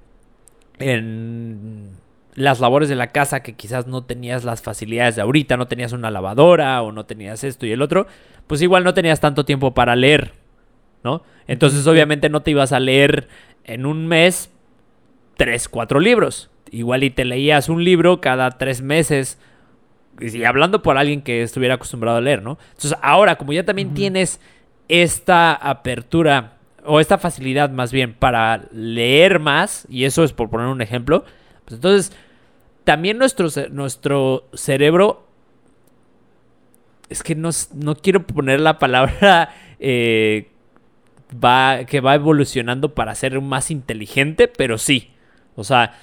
en las labores de la casa que quizás no tenías las facilidades de ahorita, no tenías una lavadora o no tenías esto y el otro, pues igual no tenías tanto tiempo para leer, ¿no? Entonces obviamente no te ibas a leer en un mes tres, cuatro libros. Igual y te leías un libro cada tres meses. Y hablando por alguien que estuviera acostumbrado a leer, ¿no? Entonces, ahora, como ya también tienes esta apertura, o esta facilidad más bien, para leer más, y eso es por poner un ejemplo, pues entonces, también nuestro, nuestro cerebro. Es que no, no quiero poner la palabra. Eh, va, que va evolucionando para ser más inteligente, pero sí. O sea,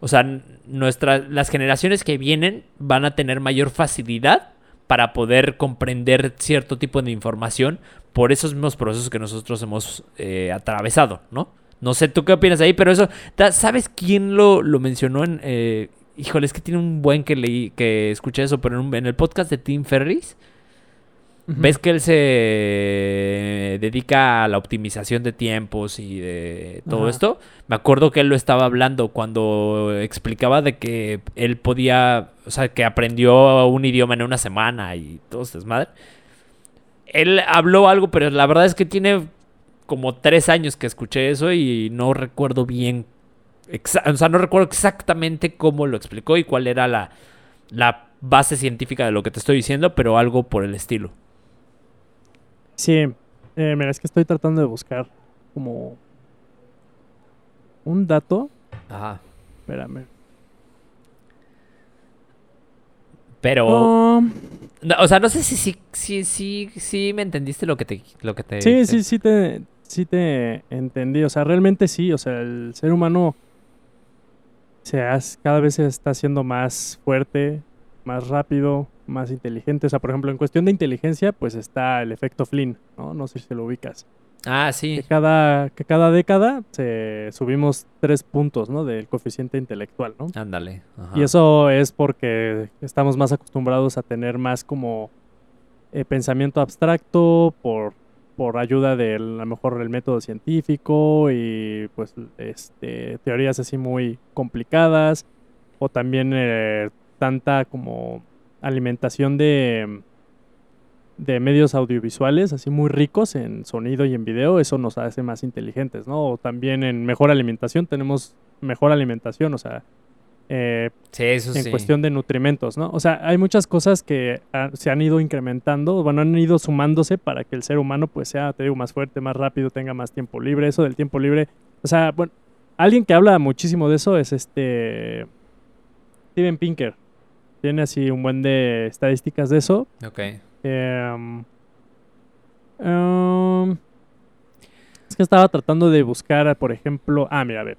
o sea, las generaciones que vienen van a tener mayor facilidad para poder comprender cierto tipo de información por esos mismos procesos que nosotros hemos eh, atravesado, ¿no? No sé tú qué opinas ahí, pero eso, ¿sabes quién lo, lo mencionó en... Eh, híjole, es que tiene un buen que leí, que escuché eso, pero en, el podcast de Tim Ferris. Ves que él se dedica a la optimización de tiempos y de todo esto. Me acuerdo que él lo estaba hablando cuando explicaba de que él podía, o sea, que aprendió un idioma en una semana y todo es desmadre. Él habló algo, pero la verdad es que tiene como tres años que escuché eso y no recuerdo bien, o sea, no recuerdo exactamente cómo lo explicó y cuál era la, la base científica de lo que te estoy diciendo, pero algo por el estilo. Sí, eh, mira, es que estoy tratando de buscar como un dato. Ajá. Espérame. Pero. o sea, no sé si sí si, si, si, me entendiste lo que te. Lo que te sí, sí, sí te, sí te entendí. O sea, realmente sí. O sea, el ser humano se cada vez se está haciendo más fuerte, más rápido, más inteligente. O sea, por ejemplo, en cuestión de inteligencia, pues está el efecto Flynn, ¿no? No sé si lo ubicas. Ah, sí. Que cada, que cada década se subimos tres puntos, ¿no? Del coeficiente intelectual, ¿no? Ándale. Y eso es porque estamos más acostumbrados a tener más como eh, pensamiento abstracto por, por ayuda de a lo mejor el método científico y pues este, teorías así muy complicadas o también eh, tanta como alimentación de, de medios audiovisuales, así muy ricos en sonido y en video, eso nos hace más inteligentes, ¿no? O también en mejor alimentación, tenemos mejor alimentación, o sea, eh, en cuestión de nutrimentos, ¿no? O sea, hay muchas cosas que se han ido incrementando, bueno, han ido sumándose para que el ser humano pues sea, te digo, más fuerte, más rápido, tenga más tiempo libre, eso del tiempo libre, o sea, bueno, alguien que habla muchísimo de eso es este Steven Pinker, tiene así un buen de estadísticas de eso. Ok. Em, em, es que estaba tratando de buscar, por ejemplo. Ah, mira, a ver.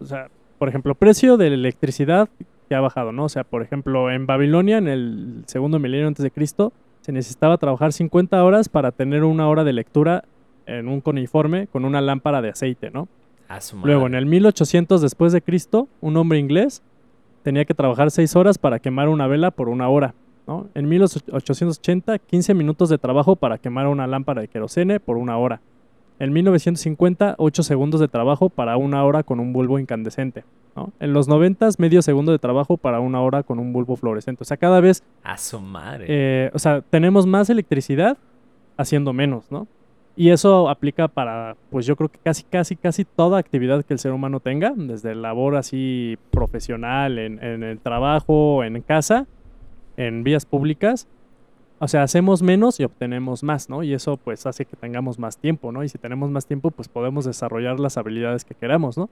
O sea, por ejemplo, precio de la electricidad que ha bajado, ¿no? O sea, por ejemplo, en Babilonia, en el segundo milenio antes de Cristo, se necesitaba trabajar 50 horas para tener una hora de lectura en un coniforme con una lámpara de aceite, ¿no? Luego, en el 1800 después de Cristo, un hombre inglés tenía que trabajar 6 horas para quemar una vela por una hora. ¿no? En 1880, 15 minutos de trabajo para quemar una lámpara de querosene por una hora. En 1950, 8 segundos de trabajo para una hora con un bulbo incandescente. ¿no? En los 90, medio segundo de trabajo para una hora con un bulbo fluorescente. O sea, cada vez... A su madre. Eh, o sea, tenemos más electricidad haciendo menos, ¿no? Y eso aplica para, pues yo creo que casi, casi, casi toda actividad que el ser humano tenga, desde labor así profesional, en, el trabajo, en casa, en vías públicas. O sea, hacemos menos y obtenemos más, ¿no? Y eso pues hace que tengamos más tiempo, ¿no? Y si tenemos más tiempo, pues podemos desarrollar las habilidades que queramos, ¿no?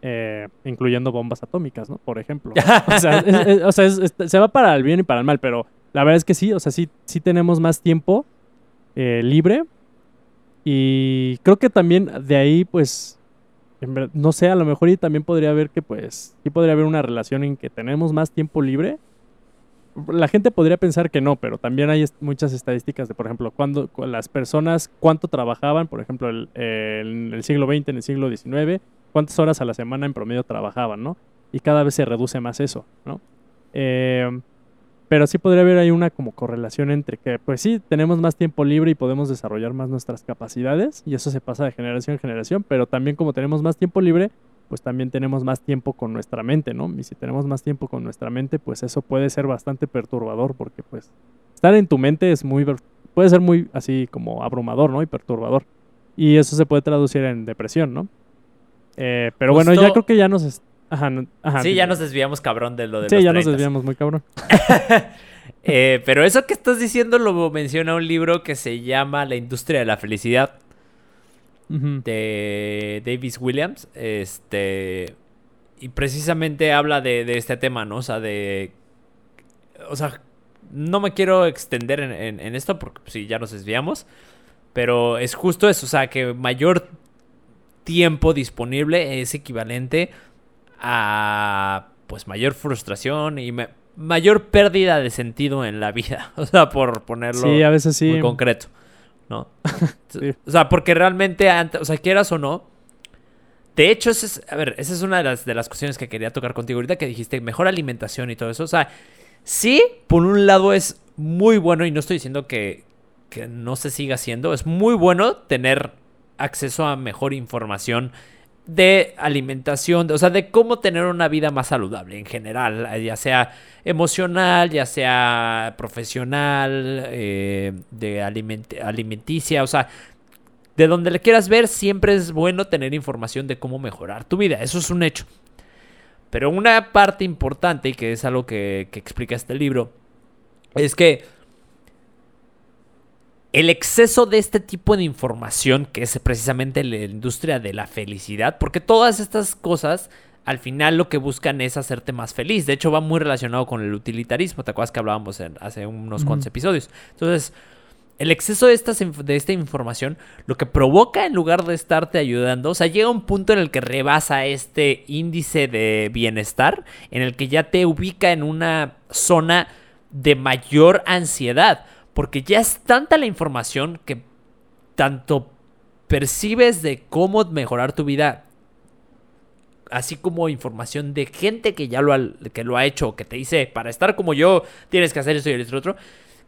Eh, incluyendo bombas atómicas, ¿no? Por ejemplo. o sea, se va para el bien y para el mal, pero la verdad es que sí, o sea, sí, sí tenemos más tiempo eh, libre y creo que también de ahí, pues, no sé, a lo mejor y también podría haber que, pues, sí podría haber una relación en que tenemos más tiempo libre. La gente podría pensar que no, pero también hay muchas estadísticas de, por ejemplo, cuando las personas, cuánto trabajaban, por ejemplo, el, en el siglo XX, en el siglo XIX, cuántas horas a la semana en promedio trabajaban, ¿no? Y cada vez se reduce más eso, ¿no? Eh, pero sí podría haber ahí una como correlación entre que, pues sí, tenemos más tiempo libre y podemos desarrollar más nuestras capacidades, y eso se pasa de generación en generación, pero también como tenemos más tiempo libre, pues también tenemos más tiempo con nuestra mente, ¿no? Y si tenemos más tiempo con nuestra mente, pues eso puede ser bastante perturbador, porque pues estar en tu mente es muy, puede ser muy así como abrumador, ¿no? Y perturbador. Y eso se puede traducir en depresión, ¿no? Eh, pero bueno, ya creo que ya nos, Ajá, sí, ya nos desviamos cabrón de lo de Sí, ya nos desviamos muy cabrón. Eh, pero eso que estás diciendo lo menciona un libro que se llama La industria de la felicidad. De Davis Williams. Este. Y precisamente habla de, este tema, ¿no? O sea, de. O sea, no me quiero extender en, en esto porque sí, ya nos desviamos. Pero es justo eso. O sea, que mayor tiempo disponible es equivalente a pues mayor frustración y mayor pérdida de sentido en la vida. O sea, por ponerlo sí, a veces sí. muy concreto. ¿No? O sea, porque realmente, o sea, quieras o no. De hecho, es, a ver, esa es una de las, de las cuestiones que quería tocar contigo ahorita que dijiste, mejor alimentación y todo eso. O sea, sí, por un lado es muy bueno, y no estoy diciendo que, que no se siga haciendo, es muy bueno tener acceso a mejor información de alimentación, o sea, de cómo tener una vida más saludable en general, ya sea emocional, ya sea profesional, eh, de alimenticia, o sea, de donde le quieras ver, siempre es bueno tener información de cómo mejorar tu vida, eso es un hecho. Pero una parte importante, y que es algo que, que explica este libro, es que el exceso de este tipo de información, que es precisamente la industria de la felicidad, porque todas estas cosas al final lo que buscan es hacerte más feliz. De hecho, va muy relacionado con el utilitarismo. ¿Te acuerdas que hablábamos hace unos cuantos episodios? Entonces, el exceso de, de esta información lo que provoca en lugar de estarte ayudando, o sea, llega un punto en el que rebasa este índice de bienestar, en el que ya te ubica en una zona de mayor ansiedad. Porque ya es tanta la información que tanto percibes de cómo mejorar tu vida, así como información de gente que ya lo ha, que lo ha hecho, que te dice, para estar como yo, tienes que hacer esto y esto otro,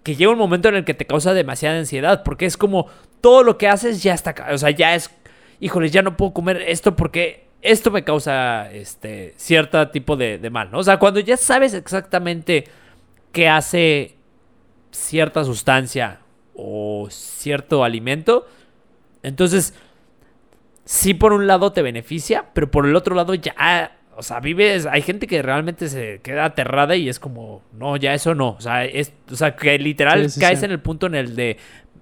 que llega un momento en el que te causa demasiada ansiedad, porque es como todo lo que haces ya está, o sea, ya es, híjole, ya no puedo comer esto porque esto me causa este cierto tipo de, de mal, ¿no? O sea, cuando ya sabes exactamente qué hace cierta sustancia o cierto alimento, entonces sí por un lado te beneficia, pero por el otro lado ya, o sea, vives, hay gente que realmente se queda aterrada y es como, no, ya eso no, o sea, es, o sea que literal caes en el punto en el de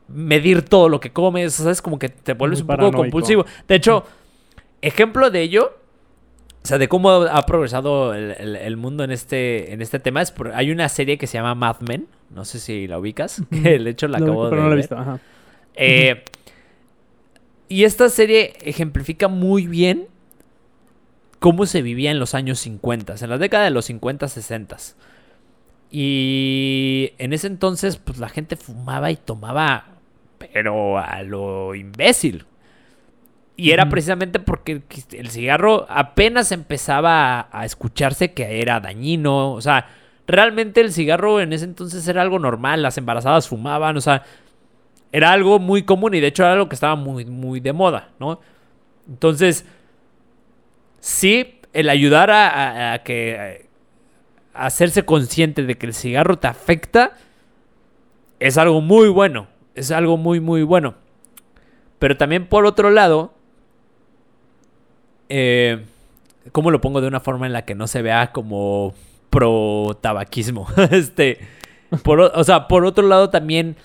medir todo lo que comes, o sea, es como que te vuelves un poco compulsivo. De hecho, ejemplo de ello o sea, de cómo ha progresado el, mundo en este, en este tema. Es hay una serie que se llama Mad Men. No sé si la ubicas. Que de hecho la acabo de pero no la he visto. Ajá. Eh, y esta serie ejemplifica muy bien cómo se vivía en los años 50, en la década de los 50, 60. Y en ese entonces, pues la gente fumaba y tomaba, pero a lo imbécil. Y era precisamente porque el cigarro apenas empezaba a, escucharse que era dañino. O sea, realmente el cigarro en ese entonces era algo normal. Las embarazadas fumaban, o sea, era algo muy común y de hecho era algo que estaba muy, muy de moda, ¿no? Entonces, sí, el ayudar a, que a hacerse consciente de que el cigarro te afecta es algo muy bueno. Es algo muy, muy bueno. Pero también por otro lado, eh, ¿Cómo lo pongo de una forma en la que no se vea como pro tabaquismo? este, o sea, por otro lado también,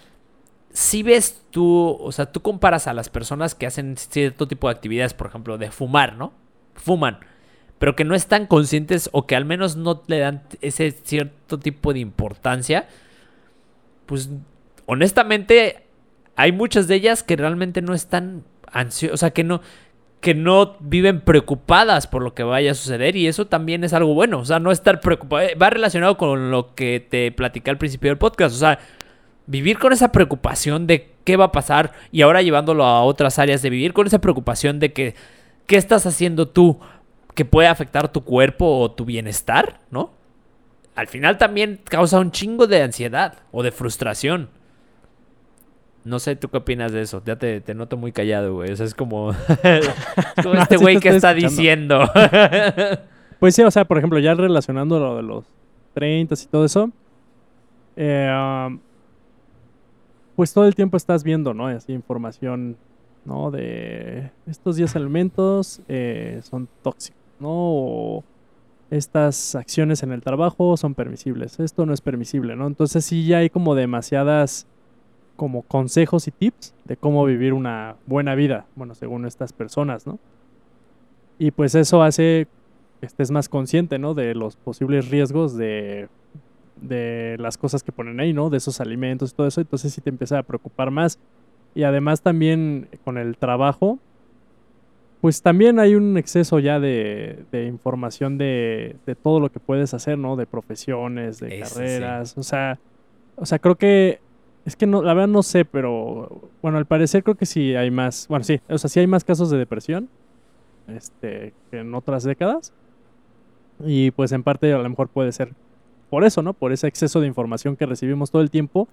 si ves tú, o sea, tú comparas a las personas que hacen cierto tipo de actividades, por ejemplo, de fumar, ¿no? Fuman, pero que no están conscientes o que al menos no le dan ese cierto tipo de importancia, pues honestamente hay muchas de ellas que realmente no están ansiosas, o sea, que no, que no viven preocupadas por lo que vaya a suceder y eso también es algo bueno, o sea, no estar preocupado, eh, va relacionado con lo que te platicé al principio del podcast, o sea, vivir con esa preocupación de qué va a pasar y ahora llevándolo a otras áreas de vivir con esa preocupación de que qué estás haciendo tú que puede afectar tu cuerpo o tu bienestar, ¿no? Al final también causa un chingo de ansiedad o de frustración. No sé, ¿tú qué opinas de eso? Ya te, noto muy callado, güey. O sea, es como, este güey que está diciendo. pues sí, o sea, por ejemplo, ya relacionando lo de los 30 y todo eso, eh, pues todo el tiempo estás viendo, ¿no? Así información, ¿no? De estos 10 elementos eh, son tóxicos, ¿no? O estas acciones en el trabajo son permisibles. Esto no es permisible, ¿no? Entonces sí ya hay como demasiadas como consejos y tips de cómo vivir una buena vida, bueno, según estas personas, ¿no? Y pues eso hace que estés más consciente, ¿no? De los posibles riesgos de, de las cosas que ponen ahí, ¿no? De esos alimentos y todo eso, entonces sí te empieza a preocupar más. Y además también con el trabajo, pues también hay un exceso ya de, de información de, de, todo lo que puedes hacer, ¿no? De profesiones, de carreras, o sea, o sea, creo que es que no, la verdad no sé, pero bueno, al parecer creo que sí hay más, bueno, sí, o sea, sí hay más casos de depresión este, que en otras décadas. Y pues en parte a lo mejor puede ser por eso, ¿no? Por ese exceso de información que recibimos todo el tiempo,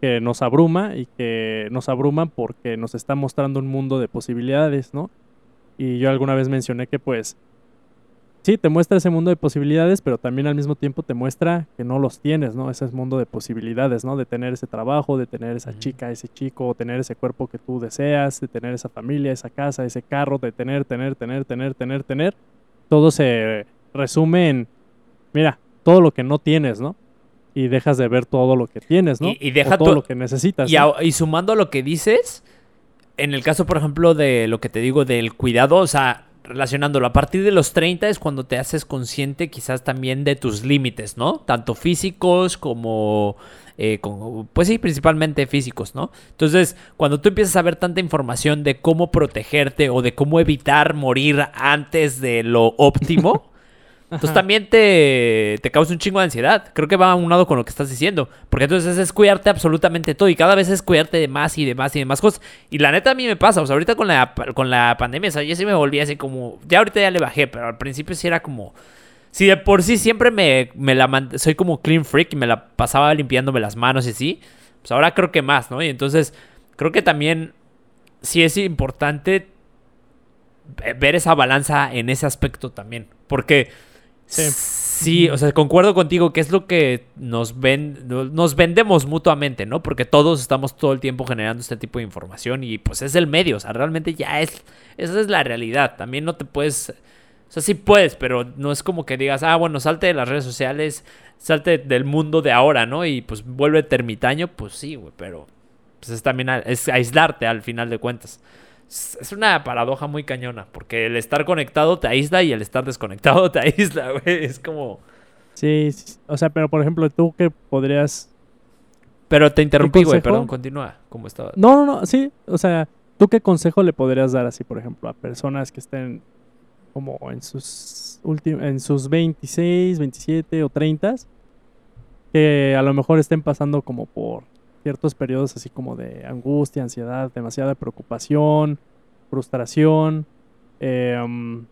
que nos abruma y que nos abruma porque nos está mostrando un mundo de posibilidades, ¿no? Y yo alguna vez mencioné que pues sí, te muestra ese mundo de posibilidades, pero también al mismo tiempo te muestra que no los tienes, ¿no? Ese mundo de posibilidades, ¿no? De tener ese trabajo, de tener esa chica, ese chico, tener ese cuerpo que tú deseas, de tener esa familia, esa casa, ese carro, de tener, tener, tener, tener, tener, tener. Todo se resume en, mira, todo lo que no tienes, ¿no? Y dejas de ver todo lo que tienes, ¿no? Y, deja todo lo que necesitas. Y, y sumando a lo que dices, en el caso, por ejemplo, de lo que te digo del cuidado, o sea, relacionándolo, a partir de los 30 es cuando te haces consciente quizás también de tus límites, ¿no? Tanto físicos como, eh, pues sí, principalmente físicos, ¿no? Entonces, cuando tú empiezas a ver tanta información de cómo protegerte o de cómo evitar morir antes de lo óptimo, Entonces también te, te causa un chingo de ansiedad. Creo que va unado con lo que estás diciendo. Porque entonces es cuidarte absolutamente todo. Y cada vez es cuidarte de más y de más y de más cosas. Y la neta a mí me pasa. O sea, ahorita con la, con la pandemia, o sea, yo sí me volví así como... Ya ahorita ya le bajé, pero al principio sí era como... Si de por sí siempre me, me la... Soy como clean freak y me la pasaba limpiándome las manos y así. Pues ahora creo que más, ¿no? Y entonces creo que también sí es importante ver esa balanza en ese aspecto también. Porque Sí. o sea, concuerdo contigo que es lo que nos ven, nos vendemos mutuamente, ¿no? Porque todos estamos todo el tiempo generando este tipo de información y pues es el medio, o sea, realmente ya es, esa es la realidad. También no te puedes, o sea, sí puedes, pero no es como que digas, ah, bueno, salte de las redes sociales, salte del mundo de ahora, ¿no? Y pues vuelve termitaño, pues sí, güey, pero pues es también es aislarte al final de cuentas es una paradoja muy cañona, porque el estar conectado te aísla y el estar desconectado te aísla, güey. Es como... Sí, o sea, pero por ejemplo, tú que podrías... Pero te interrumpí, güey, perdón, continúa. ¿Cómo estaba? No, no, no, sí, o sea, ¿tú qué consejo le podrías dar así, por ejemplo, a personas que estén como en sus en sus 26, 27 o 30 que a lo mejor estén pasando como por ciertos periodos así como de angustia, ansiedad, demasiada preocupación, frustración. Em,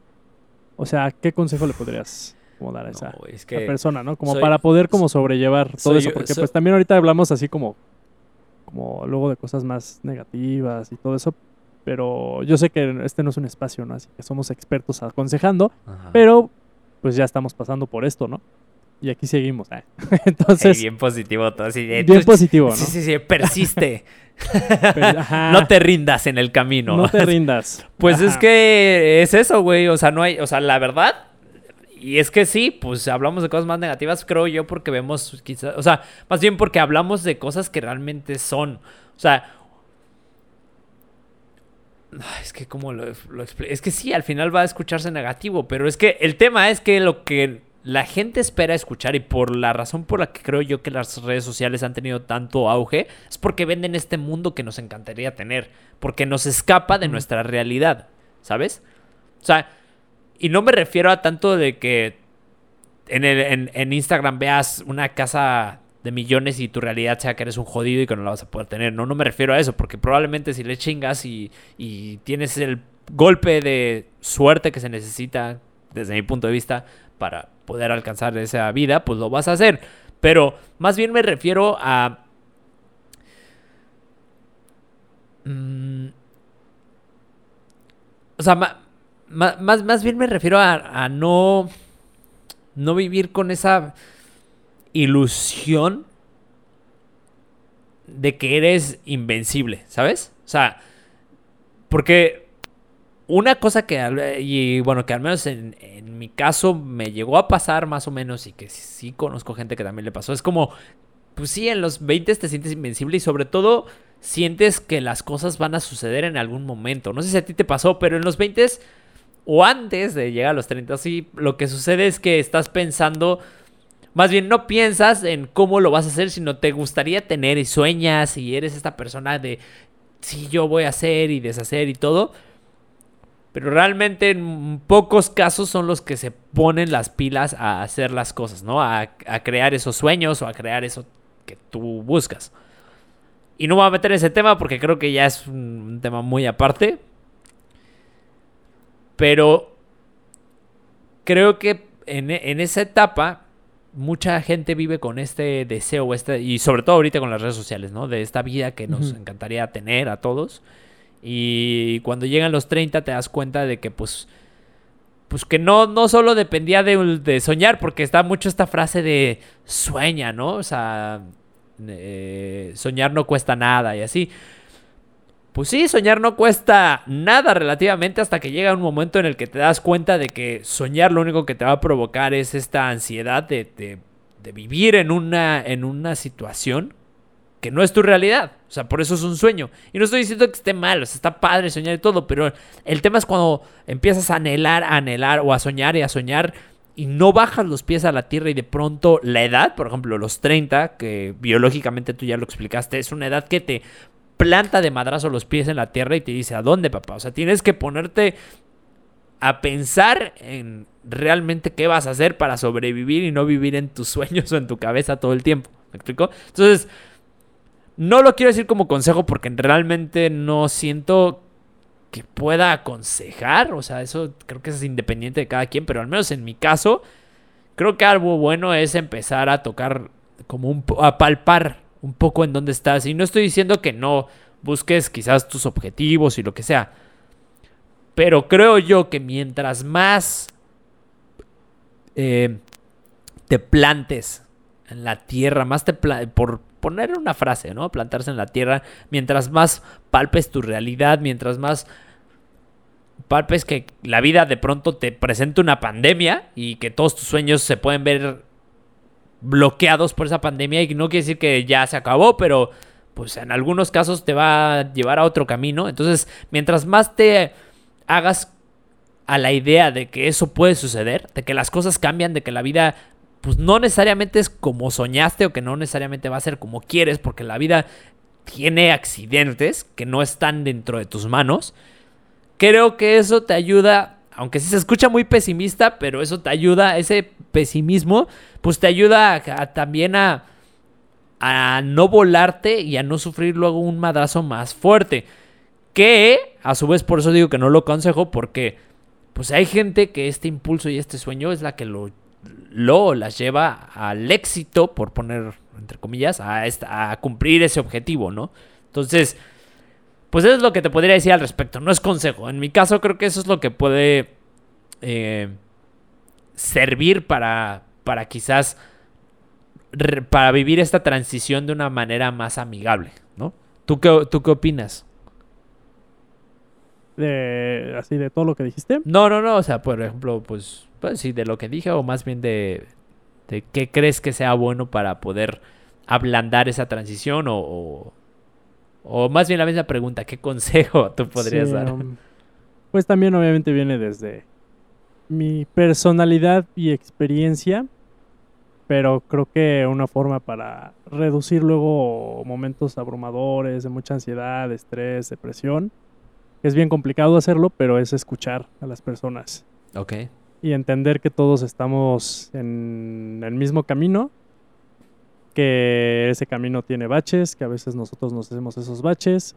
o sea, ¿qué consejo le podrías dar a esa, persona, ¿no? Como para poder como sobrellevar todo eso, porque pues también ahorita hablamos así como, como luego de cosas más negativas y todo eso, pero yo sé que este no es un espacio, ¿no? Así que somos expertos aconsejando, pero pues ya estamos pasando por esto, ¿no? Y aquí seguimos. ¿eh? Entonces. bien positivo todo. Así, bien positivo, ¿no? Sí, sí, sí, persiste. no te rindas en el camino. No te rindas. pues es que es eso, güey. O sea, no hay. O sea, la verdad. Y es que sí, pues hablamos de cosas más negativas, creo yo, porque vemos quizás. O sea, más bien porque hablamos de cosas que realmente son. O sea. Es que como lo, lo Es que sí, al final va a escucharse negativo, pero es que el tema es que lo que la gente espera escuchar y por la razón por la que creo yo que las redes sociales han tenido tanto auge es porque venden este mundo que nos encantaría tener, porque nos escapa de nuestra realidad, ¿sabes? O sea, y no me refiero a tanto de que en, el, en, Instagram veas una casa de millones y tu realidad sea que eres un jodido y que no la vas a poder tener. No, no me refiero a eso, porque probablemente si le chingas y, y tienes el golpe de suerte que se necesita, desde mi punto de vista, para poder alcanzar esa vida, pues lo vas a hacer. Pero más bien me refiero a... Mm, o sea, más, más, bien me refiero a, no... No vivir con esa ilusión de que eres invencible, ¿sabes? O sea, porque una cosa que, y bueno, que al menos en, mi caso me llegó a pasar más o menos y que sí, conozco gente que también le pasó, es como, pues sí, en los 20 te sientes invencible y sobre todo sientes que las cosas van a suceder en algún momento. No sé si a ti te pasó, pero en los 20 o antes de llegar a los 30, sí, lo que sucede es que estás pensando, más bien no piensas en cómo lo vas a hacer, sino te gustaría tener y sueñas y eres esta persona de, sí, yo voy a hacer y deshacer y todo pero realmente en pocos casos son los que se ponen las pilas a hacer las cosas, ¿no? A, crear esos sueños o a crear eso que tú buscas. Y no voy a meter ese tema porque creo que ya es un tema muy aparte. Pero creo que en, esa etapa mucha gente vive con este deseo, este, y sobre todo ahorita con las redes sociales, ¿no? De esta vida que nos encantaría tener a todos. Y cuando llegan los 30 te das cuenta de que pues pues que no, no solo dependía de, de, soñar, porque está mucho esta frase de sueña, ¿no? O sea, eh, soñar no cuesta nada y así. Pues sí, soñar no cuesta nada relativamente hasta que llega un momento en el que te das cuenta de que soñar lo único que te va a provocar es esta ansiedad de, de, de vivir en una, en una situación que no es tu realidad. O sea, por eso es un sueño. Y no estoy diciendo que esté mal, o sea, está padre soñar y todo, pero el tema es cuando empiezas a anhelar, a anhelar o a soñar y a soñar y no bajas los pies a la tierra y de pronto la edad, por ejemplo, los 30, que biológicamente tú ya lo explicaste, es una edad que te planta de madrazo los pies en la tierra y te dice, ¿a dónde, papá? O sea, tienes que ponerte a pensar en realmente qué vas a hacer para sobrevivir y no vivir en tus sueños o en tu cabeza todo el tiempo. ¿Me explico? Entonces, no lo quiero decir como consejo porque realmente no siento que pueda aconsejar. O sea, eso creo que es independiente de cada quien, pero al menos en mi caso, creo que algo bueno es empezar a tocar como un a palpar un poco en dónde estás. Y no estoy diciendo que no busques quizás tus objetivos y lo que sea. Pero creo yo que mientras más eh, te plantes en la tierra, más te por poner una frase, ¿no? Plantarse en la tierra, mientras más palpes tu realidad, mientras más palpes que la vida de pronto te presente una pandemia y que todos tus sueños se pueden ver bloqueados por esa pandemia y no quiere decir que ya se acabó, pero pues en algunos casos te va a llevar a otro camino. Entonces, mientras más te hagas a la idea de que eso puede suceder, de que las cosas cambian, de que la vida pues no necesariamente es como soñaste o que no necesariamente va a ser como quieres, porque la vida tiene accidentes que no están dentro de tus manos. Creo que eso te ayuda, aunque sí se escucha muy pesimista, pero eso te ayuda, ese pesimismo, pues te ayuda también a, a no volarte y a no sufrir luego un madrazo más fuerte. Que, a su vez, por eso digo que no lo aconsejo, porque pues hay gente que este impulso y este sueño es la que lo lo las lleva al éxito, por poner entre comillas, a, a cumplir ese objetivo, ¿no? Entonces, pues eso es lo que te podría decir al respecto. No es consejo. En mi caso creo que eso es lo que puede eh, servir para, para quizás para vivir esta transición de una manera más amigable, ¿no? ¿Tú qué, tú qué opinas? De, así de todo lo que dijiste. No, no, no. O sea, por ejemplo, pues pues sí, de lo que dije o más bien de, de qué crees que sea bueno para poder ablandar esa transición o, o, más bien la misma pregunta, ¿qué consejo tú podrías dar? Um, pues también obviamente viene desde mi personalidad y experiencia, pero creo que una forma para reducir luego momentos abrumadores de mucha ansiedad, estrés, depresión, es bien complicado hacerlo, pero es escuchar a las personas. Ok y entender que todos estamos en el mismo camino, que ese camino tiene baches, que a veces nosotros nos hacemos esos baches,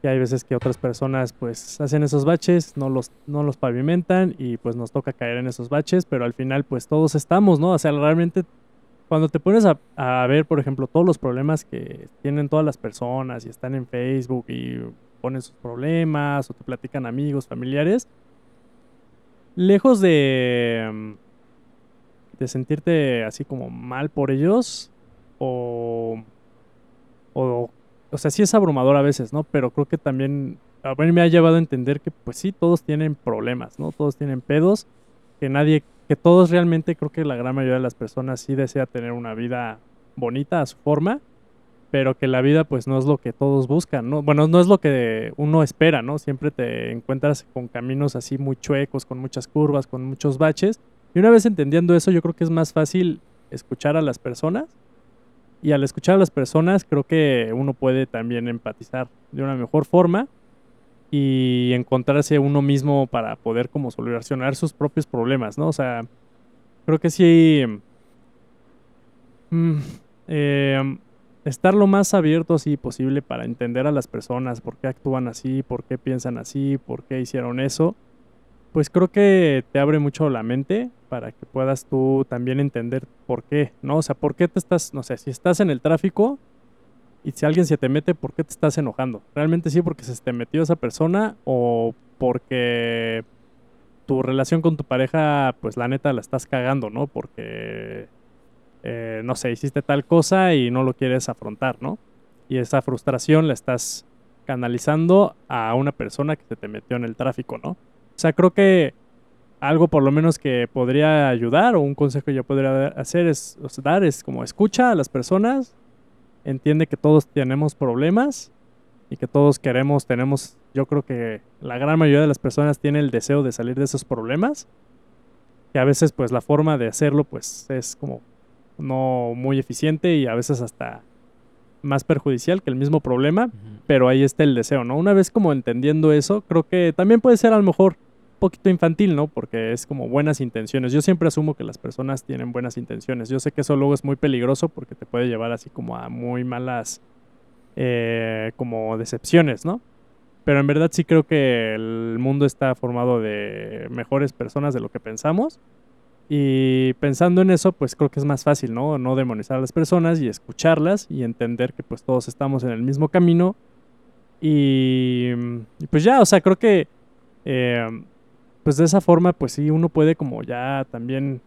que hay veces que otras personas pues hacen esos baches, no los, no los pavimentan y pues nos toca caer en esos baches, pero al final pues todos estamos, ¿no? O sea, realmente cuando te pones a, a ver, por ejemplo, todos los problemas que tienen todas las personas y están en Facebook y ponen sus problemas o te platican amigos, familiares, lejos de, mm, de sentirte así como mal por ellos, o, o, o sea, sí es abrumador a veces, ¿no? Pero creo que también a mí me ha llevado a entender que pues sí, todos tienen problemas, ¿no? Todos tienen pedos, que nadie, que todos realmente, creo que la gran mayoría de las personas sí desea tener una vida bonita a su forma, pero que la vida pues no es lo que todos buscan, ¿no? Bueno, no es lo que uno espera, ¿no? Siempre te encuentras con caminos así muy chuecos, con muchas curvas, con muchos baches. Y una vez entendiendo eso, yo creo que es más fácil escuchar a las personas. Y al escuchar a las personas, creo que uno puede también empatizar de una mejor forma y encontrarse uno mismo para poder como solucionar sus propios problemas, ¿no? O sea, creo que sí... Mm, eh, estar lo más abierto así posible para entender a las personas, por qué actúan así, por qué piensan así, por qué hicieron eso. pues creo que te abre mucho la mente para que puedas tú también entender por qué, ¿no? O sea, por qué te estás, no sé, si estás en el tráfico y si alguien se te mete, ¿por qué te estás enojando? ¿Realmente sí porque se te metió esa persona o porque tu relación con tu pareja, pues la neta la estás cagando, ¿no? Porque, eh, no sé, hiciste tal cosa y no lo quieres afrontar, ¿no? Y esa frustración la estás canalizando a una persona que se te metió en el tráfico, ¿no? O sea, creo que algo por lo menos que podría ayudar o un consejo que yo podría hacer es dar es como escucha a las personas, entiende que todos tenemos problemas y que todos queremos, tenemos, yo creo que la gran mayoría de las personas tiene el deseo de salir de esos problemas, que a veces pues la forma de hacerlo pues es como no muy eficiente y a veces hasta más perjudicial que el mismo problema, pero ahí está el deseo, ¿no? Una vez como entendiendo eso, creo que también puede ser a lo mejor un poquito infantil, ¿no? Porque es como buenas intenciones. Yo siempre asumo que las personas tienen buenas intenciones. Yo sé que eso luego es muy peligroso porque te puede llevar así como a muy malas eh, como decepciones, ¿no? Pero en verdad sí creo que el mundo está formado de mejores personas de lo que pensamos y pensando en eso, pues creo que es más fácil, ¿no? No demonizar a las personas y escucharlas y entender que pues todos estamos en el mismo camino. Y, pues ya, o sea, creo que eh, pues de esa forma, pues sí, uno puede como ya también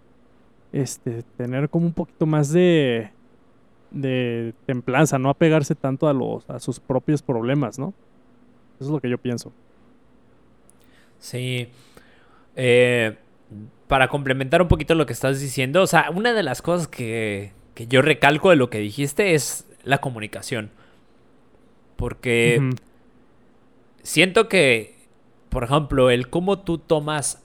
este, tener como un poquito más de, de templanza, no apegarse tanto a, los, a sus propios problemas, ¿no? Eso es lo que yo pienso. Sí. Eh, para complementar un poquito lo que estás diciendo, o sea, una de las cosas que, yo recalco de lo que dijiste es la comunicación. Porque siento que, por ejemplo, el cómo tú tomas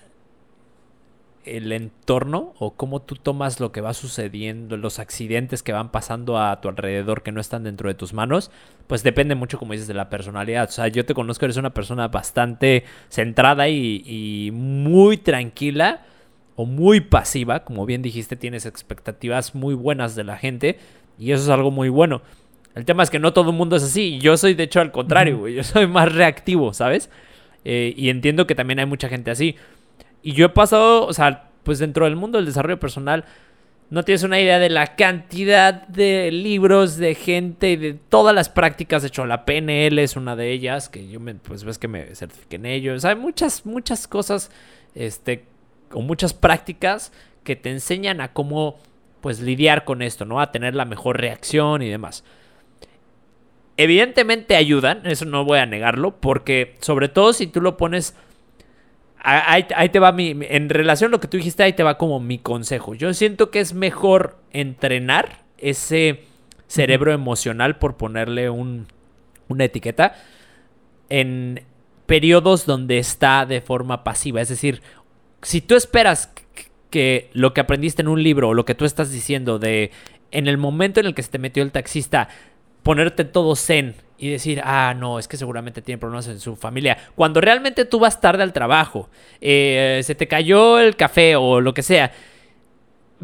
el entorno o cómo tú tomas lo que va sucediendo, los accidentes que van pasando a tu alrededor que no están dentro de tus manos, pues depende mucho, como dices, de la personalidad. O sea, yo te conozco, eres una persona bastante centrada y, y muy tranquila o muy pasiva, como bien dijiste, tienes expectativas muy buenas de la gente y eso es algo muy bueno. El tema es que no todo el mundo es así. Yo soy, de hecho, al contrario, Yo soy más reactivo, ¿sabes? Eh, y entiendo que también hay mucha gente así. Y yo he pasado, o sea, pues dentro del mundo del desarrollo personal, no tienes una idea de la cantidad de libros, de gente y de todas las prácticas. De hecho, la PNL es una de ellas, que yo me, pues ves que me certifiqué en ello. O sea, hay muchas, muchas cosas, este, con muchas prácticas que te enseñan a cómo pues lidiar con esto, ¿no? A tener la mejor reacción y demás. Evidentemente ayudan, eso no voy a negarlo, porque sobre todo si tú lo pones... Ahí, te va mi... En relación a lo que tú dijiste, ahí te va como mi consejo. Yo siento que es mejor entrenar ese cerebro emocional, por ponerle un, una etiqueta, en periodos donde está de forma pasiva. Es decir, si tú esperas que lo que aprendiste en un libro o lo que tú estás diciendo de en el momento en el que se te metió el taxista, ponerte todo zen y decir, ah, no, es que seguramente tiene problemas en su familia, cuando realmente tú vas tarde al trabajo, eh, se te cayó el café o lo que sea,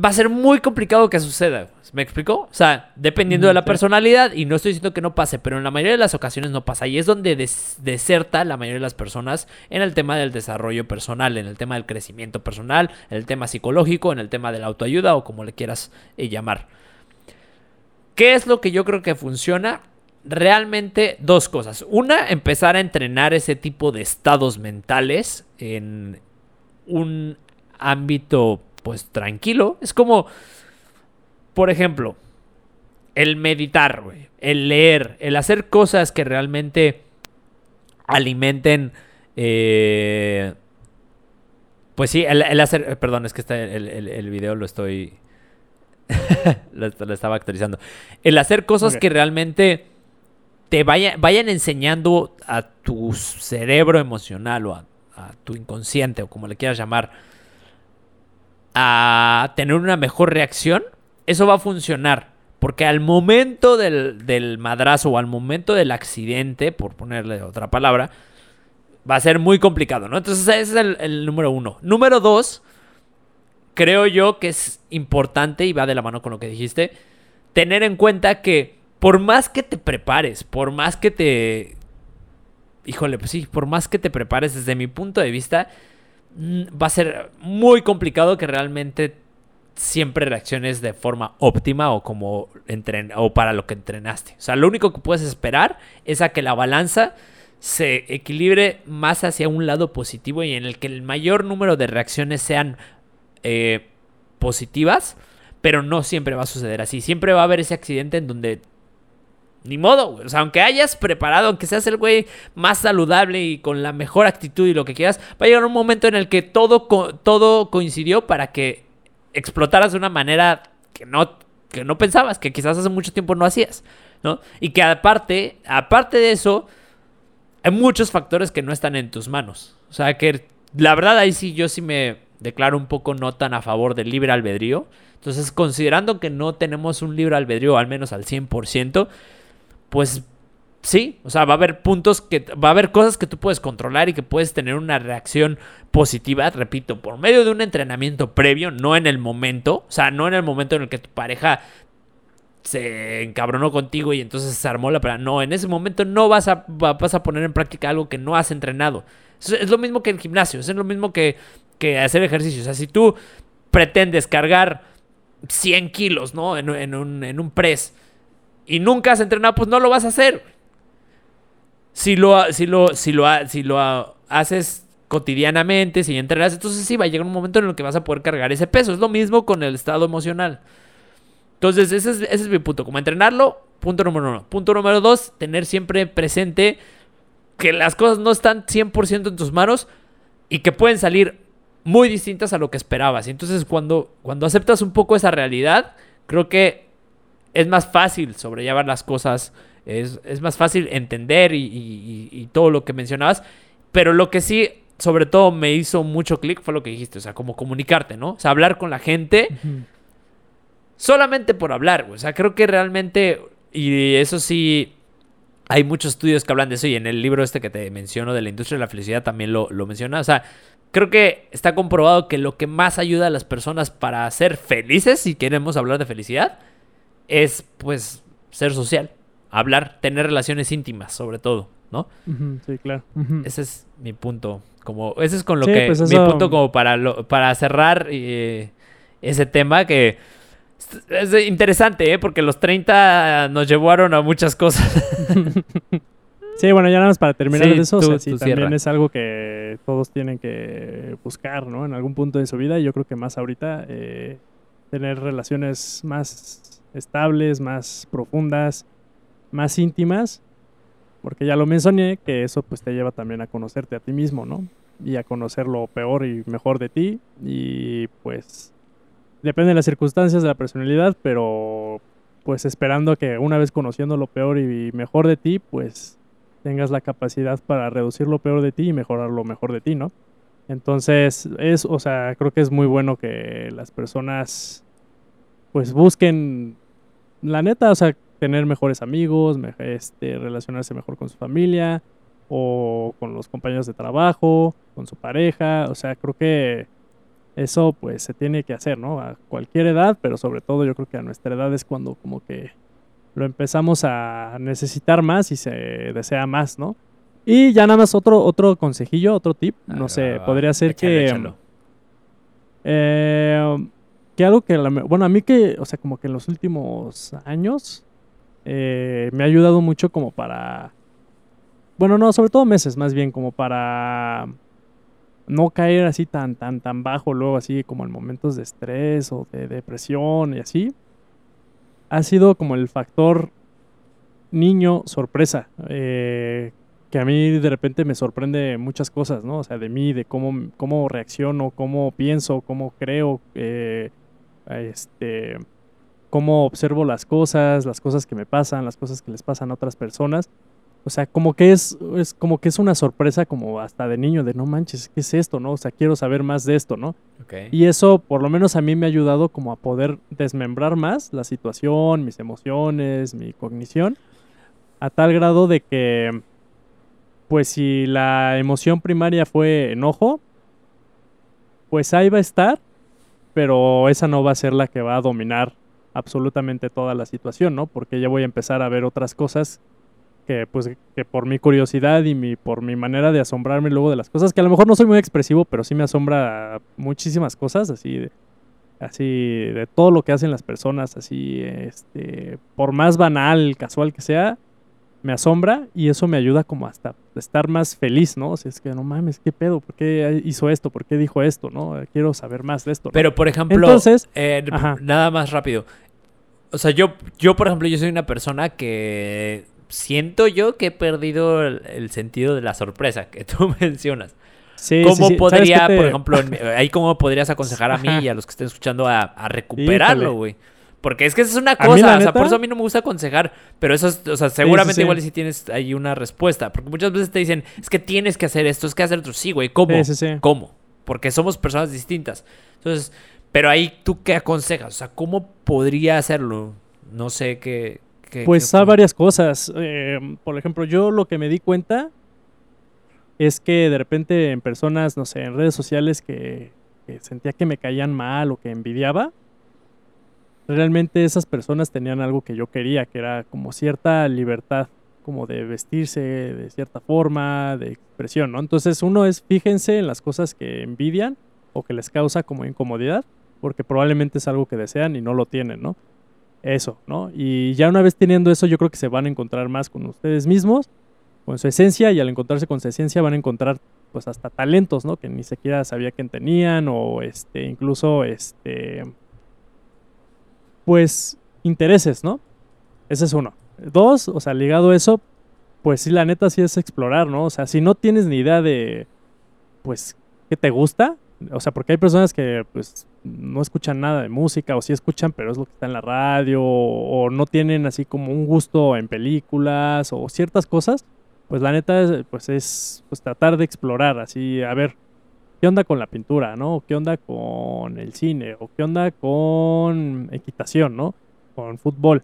va a ser muy complicado que suceda. ¿Me explicó? O sea, dependiendo de la personalidad, y no estoy diciendo que no pase, pero en la mayoría de las ocasiones no pasa. Y es donde deserta la mayoría de las personas en el tema del desarrollo personal, en el tema del crecimiento personal, en el tema psicológico, en el tema de la autoayuda o como le quieras eh, llamar. ¿Qué es lo que yo creo que funciona? Realmente dos cosas. Una, empezar a entrenar ese tipo de estados mentales en un ámbito pues tranquilo. Es como, por ejemplo, el meditar, el leer, el hacer cosas que realmente alimenten... Eh, pues sí, el, hacer... Perdón, es que está el, video lo estoy... lo, estaba actualizando. El hacer cosas que realmente te vayan enseñando a tu cerebro emocional o a, tu inconsciente o como le quieras llamar a tener una mejor reacción, eso va a funcionar. Porque al momento del, madrazo o al momento del accidente, por ponerle otra palabra, va a ser muy complicado, ¿no? Entonces ese es el, el, número uno. Número dos, creo yo que es importante y va de la mano con lo que dijiste, tener en cuenta que por más que te prepares, por más que te... Híjole, pues sí, por más que te prepares desde mi punto de vista, va a ser muy complicado que realmente siempre reacciones de forma óptima o como entren o para lo que entrenaste. O sea, lo único que puedes esperar es a que la balanza se equilibre más hacia un lado positivo y en el que el mayor número de reacciones sean eh, positivas, pero no siempre va a suceder así. Siempre va a haber ese accidente en donde ni modo, O sea, aunque hayas preparado, aunque seas el güey más saludable y con la mejor actitud y lo que quieras, va a llegar un momento en el que todo, todo coincidió para que explotaras de una manera que no, que no pensabas, que quizás hace mucho tiempo no hacías, ¿no? Y que aparte, aparte de eso, hay muchos factores que no están en tus manos. O sea, que la verdad ahí sí yo sí me declaro un poco no tan a favor del libre albedrío. Entonces, considerando que no tenemos un libre albedrío al menos al 100%, pues sí, o sea, va a haber puntos que va a haber cosas que tú puedes controlar y que puedes tener una reacción positiva, repito, por medio de un entrenamiento previo, no en el momento, o sea, no en el momento en el que tu pareja se encabronó contigo y entonces se armó la pelea. No, en ese momento no vas a, vas a poner en práctica algo que no has entrenado. Es, lo mismo que el gimnasio, es lo mismo que, que hacer ejercicio. O sea, si tú pretendes cargar 100 kilos, ¿no? En, en, un, en un press y nunca has entrenado, pues no lo vas a hacer. Si lo, si lo, si lo, si lo haces cotidianamente, si entrenas, entonces sí va a llegar un momento en el que vas a poder cargar ese peso. Es lo mismo con el estado emocional. Entonces, ese es, ese es mi punto. Como entrenarlo, punto número uno. Punto número dos, tener siempre presente que las cosas no están 100% en tus manos y que pueden salir muy distintas a lo que esperabas. Y entonces cuando, cuando aceptas un poco esa realidad, creo que es más fácil sobrellevar las cosas, es, más fácil entender y, todo lo que mencionabas, pero lo que sí, sobre todo me hizo mucho clic fue lo que dijiste, o sea, como comunicarte, ¿no? O sea, hablar con la gente solamente por hablar, o sea, creo que realmente, y eso sí, hay muchos estudios que hablan de eso y en el libro este que te menciono de la industria de la felicidad también lo, lo menciona, o sea, creo que está comprobado que lo que más ayuda a las personas para ser felices, si queremos hablar de felicidad, es pues ser social, hablar, tener relaciones íntimas sobre todo, ¿no? sí, claro. Ese es mi punto, como ese es con lo que pues mi punto como para para cerrar eh, ese tema que es interesante, ¿eh? porque los 30 nos llevaron a muchas cosas. sí, bueno, ya nada más para terminar de eso, también es algo que todos tienen que buscar, ¿no? En algún punto de su vida, y yo creo que más ahorita, eh, tener relaciones más estables, más profundas, más íntimas, porque ya lo mencioné, que eso pues te lleva también a conocerte a ti mismo, ¿no? Y a conocer lo peor y mejor de ti, y pues depende de las circunstancias de la personalidad, pero pues esperando que una vez conociendo lo peor y mejor de ti, pues tengas la capacidad para reducir lo peor de ti y mejorar lo mejor de ti, ¿no? Entonces, es, o sea, creo que es muy bueno que las personas pues busquen la neta, o sea, tener mejores amigos, este, relacionarse mejor con su familia o con los compañeros de trabajo, con su pareja, o sea, creo que eso pues se tiene que hacer, ¿no? A cualquier edad, pero sobre todo yo creo que a nuestra edad es cuando como que lo empezamos a necesitar más y se desea más, ¿no? Y ya nada más otro, otro consejillo, otro tip, no sé, podría ser que... Eh, que algo que, bueno, a mí que, o sea, como que en los últimos años eh, me ha ayudado mucho como para, bueno, no, sobre todo meses más bien, como para no caer así tan, tan, tan bajo luego, así como en momentos de estrés o de depresión y así, ha sido como el factor niño sorpresa, eh, que a mí de repente me sorprende muchas cosas, ¿no? O sea, de mí, de cómo, cómo reacciono, cómo pienso, cómo creo, eh, este, cómo observo las cosas, las cosas que me pasan, las cosas que les pasan a otras personas. O sea, como que es, es como que es una sorpresa como hasta de niño, de no manches, ¿qué es esto, no? O sea, quiero saber más de esto, ¿no? Y eso, por lo menos a mí me ha ayudado como a poder desmembrar más la situación, mis emociones, mi cognición, a tal grado de que, pues si la emoción primaria fue enojo, pues ahí va a estar, pero esa no va a ser la que va a dominar absolutamente toda la situación, ¿no? Porque ya voy a empezar a ver otras cosas que pues que por mi curiosidad y mi, por mi manera de asombrarme luego de las cosas, que a lo mejor no soy muy expresivo, pero sí me asombra muchísimas cosas, así de, así de todo lo que hacen las personas, así, este, por más banal, casual que sea, me asombra y eso me ayuda como hasta estar más feliz, ¿no? O sea, es que no mames, ¿qué pedo? ¿Por qué hizo esto? ¿Por qué dijo esto? ¿No? Quiero saber más de esto. Pero, por ejemplo, Entonces, eh, nada más rápido. O sea, yo, yo, por ejemplo, yo soy una persona que siento yo que he perdido el, sentido de la sorpresa que tú mencionas. Sí, ¿Cómo podría, por ejemplo, ahí cómo podrías aconsejar a mí y a los que estén escuchando a, recuperarlo, güey? Porque es que esa es una cosa, o sea, por eso a mí no me gusta aconsejar, pero eso es, o sea, seguramente igual si tienes ahí una respuesta, porque muchas veces te dicen, es que tienes que hacer esto, es que hacer otro, sí, güey, ¿cómo? ¿Cómo? Porque somos personas distintas. Entonces, pero ahí tú qué aconsejas, o sea, ¿cómo podría hacerlo? No sé qué... pues hay varias cosas. Eh, por ejemplo, yo lo que me di cuenta es que de repente en personas, no sé, en redes sociales que sentía que me caían mal o que envidiaba, realmente esas personas tenían algo que yo quería, que era como cierta libertad, como de vestirse de cierta forma, de expresión, ¿no? Entonces uno es, fíjense en las cosas que envidian o que les causa como incomodidad, porque probablemente es algo que desean y no lo tienen, ¿no? Eso, ¿no? Y ya una vez teniendo eso, yo creo que se van a encontrar más con ustedes mismos, con su esencia, y al encontrarse con su esencia van a encontrar pues hasta talentos, ¿no? Que ni siquiera sabía que tenían, o este, incluso este pues intereses, ¿no? Ese es uno. Dos, o sea, ligado a eso, pues sí, la neta sí es explorar, ¿no? O sea, si no tienes ni idea de, pues, qué te gusta, o sea, porque hay personas que, pues, no escuchan nada de música, o sí escuchan, pero es lo que está en la radio, o, no tienen así como un gusto en películas, o ciertas cosas, pues la neta, pues es, pues tratar de explorar, así, a ver, ¿Qué onda con la pintura, no? ¿Qué onda con el cine? ¿O qué onda con equitación, no? Con fútbol.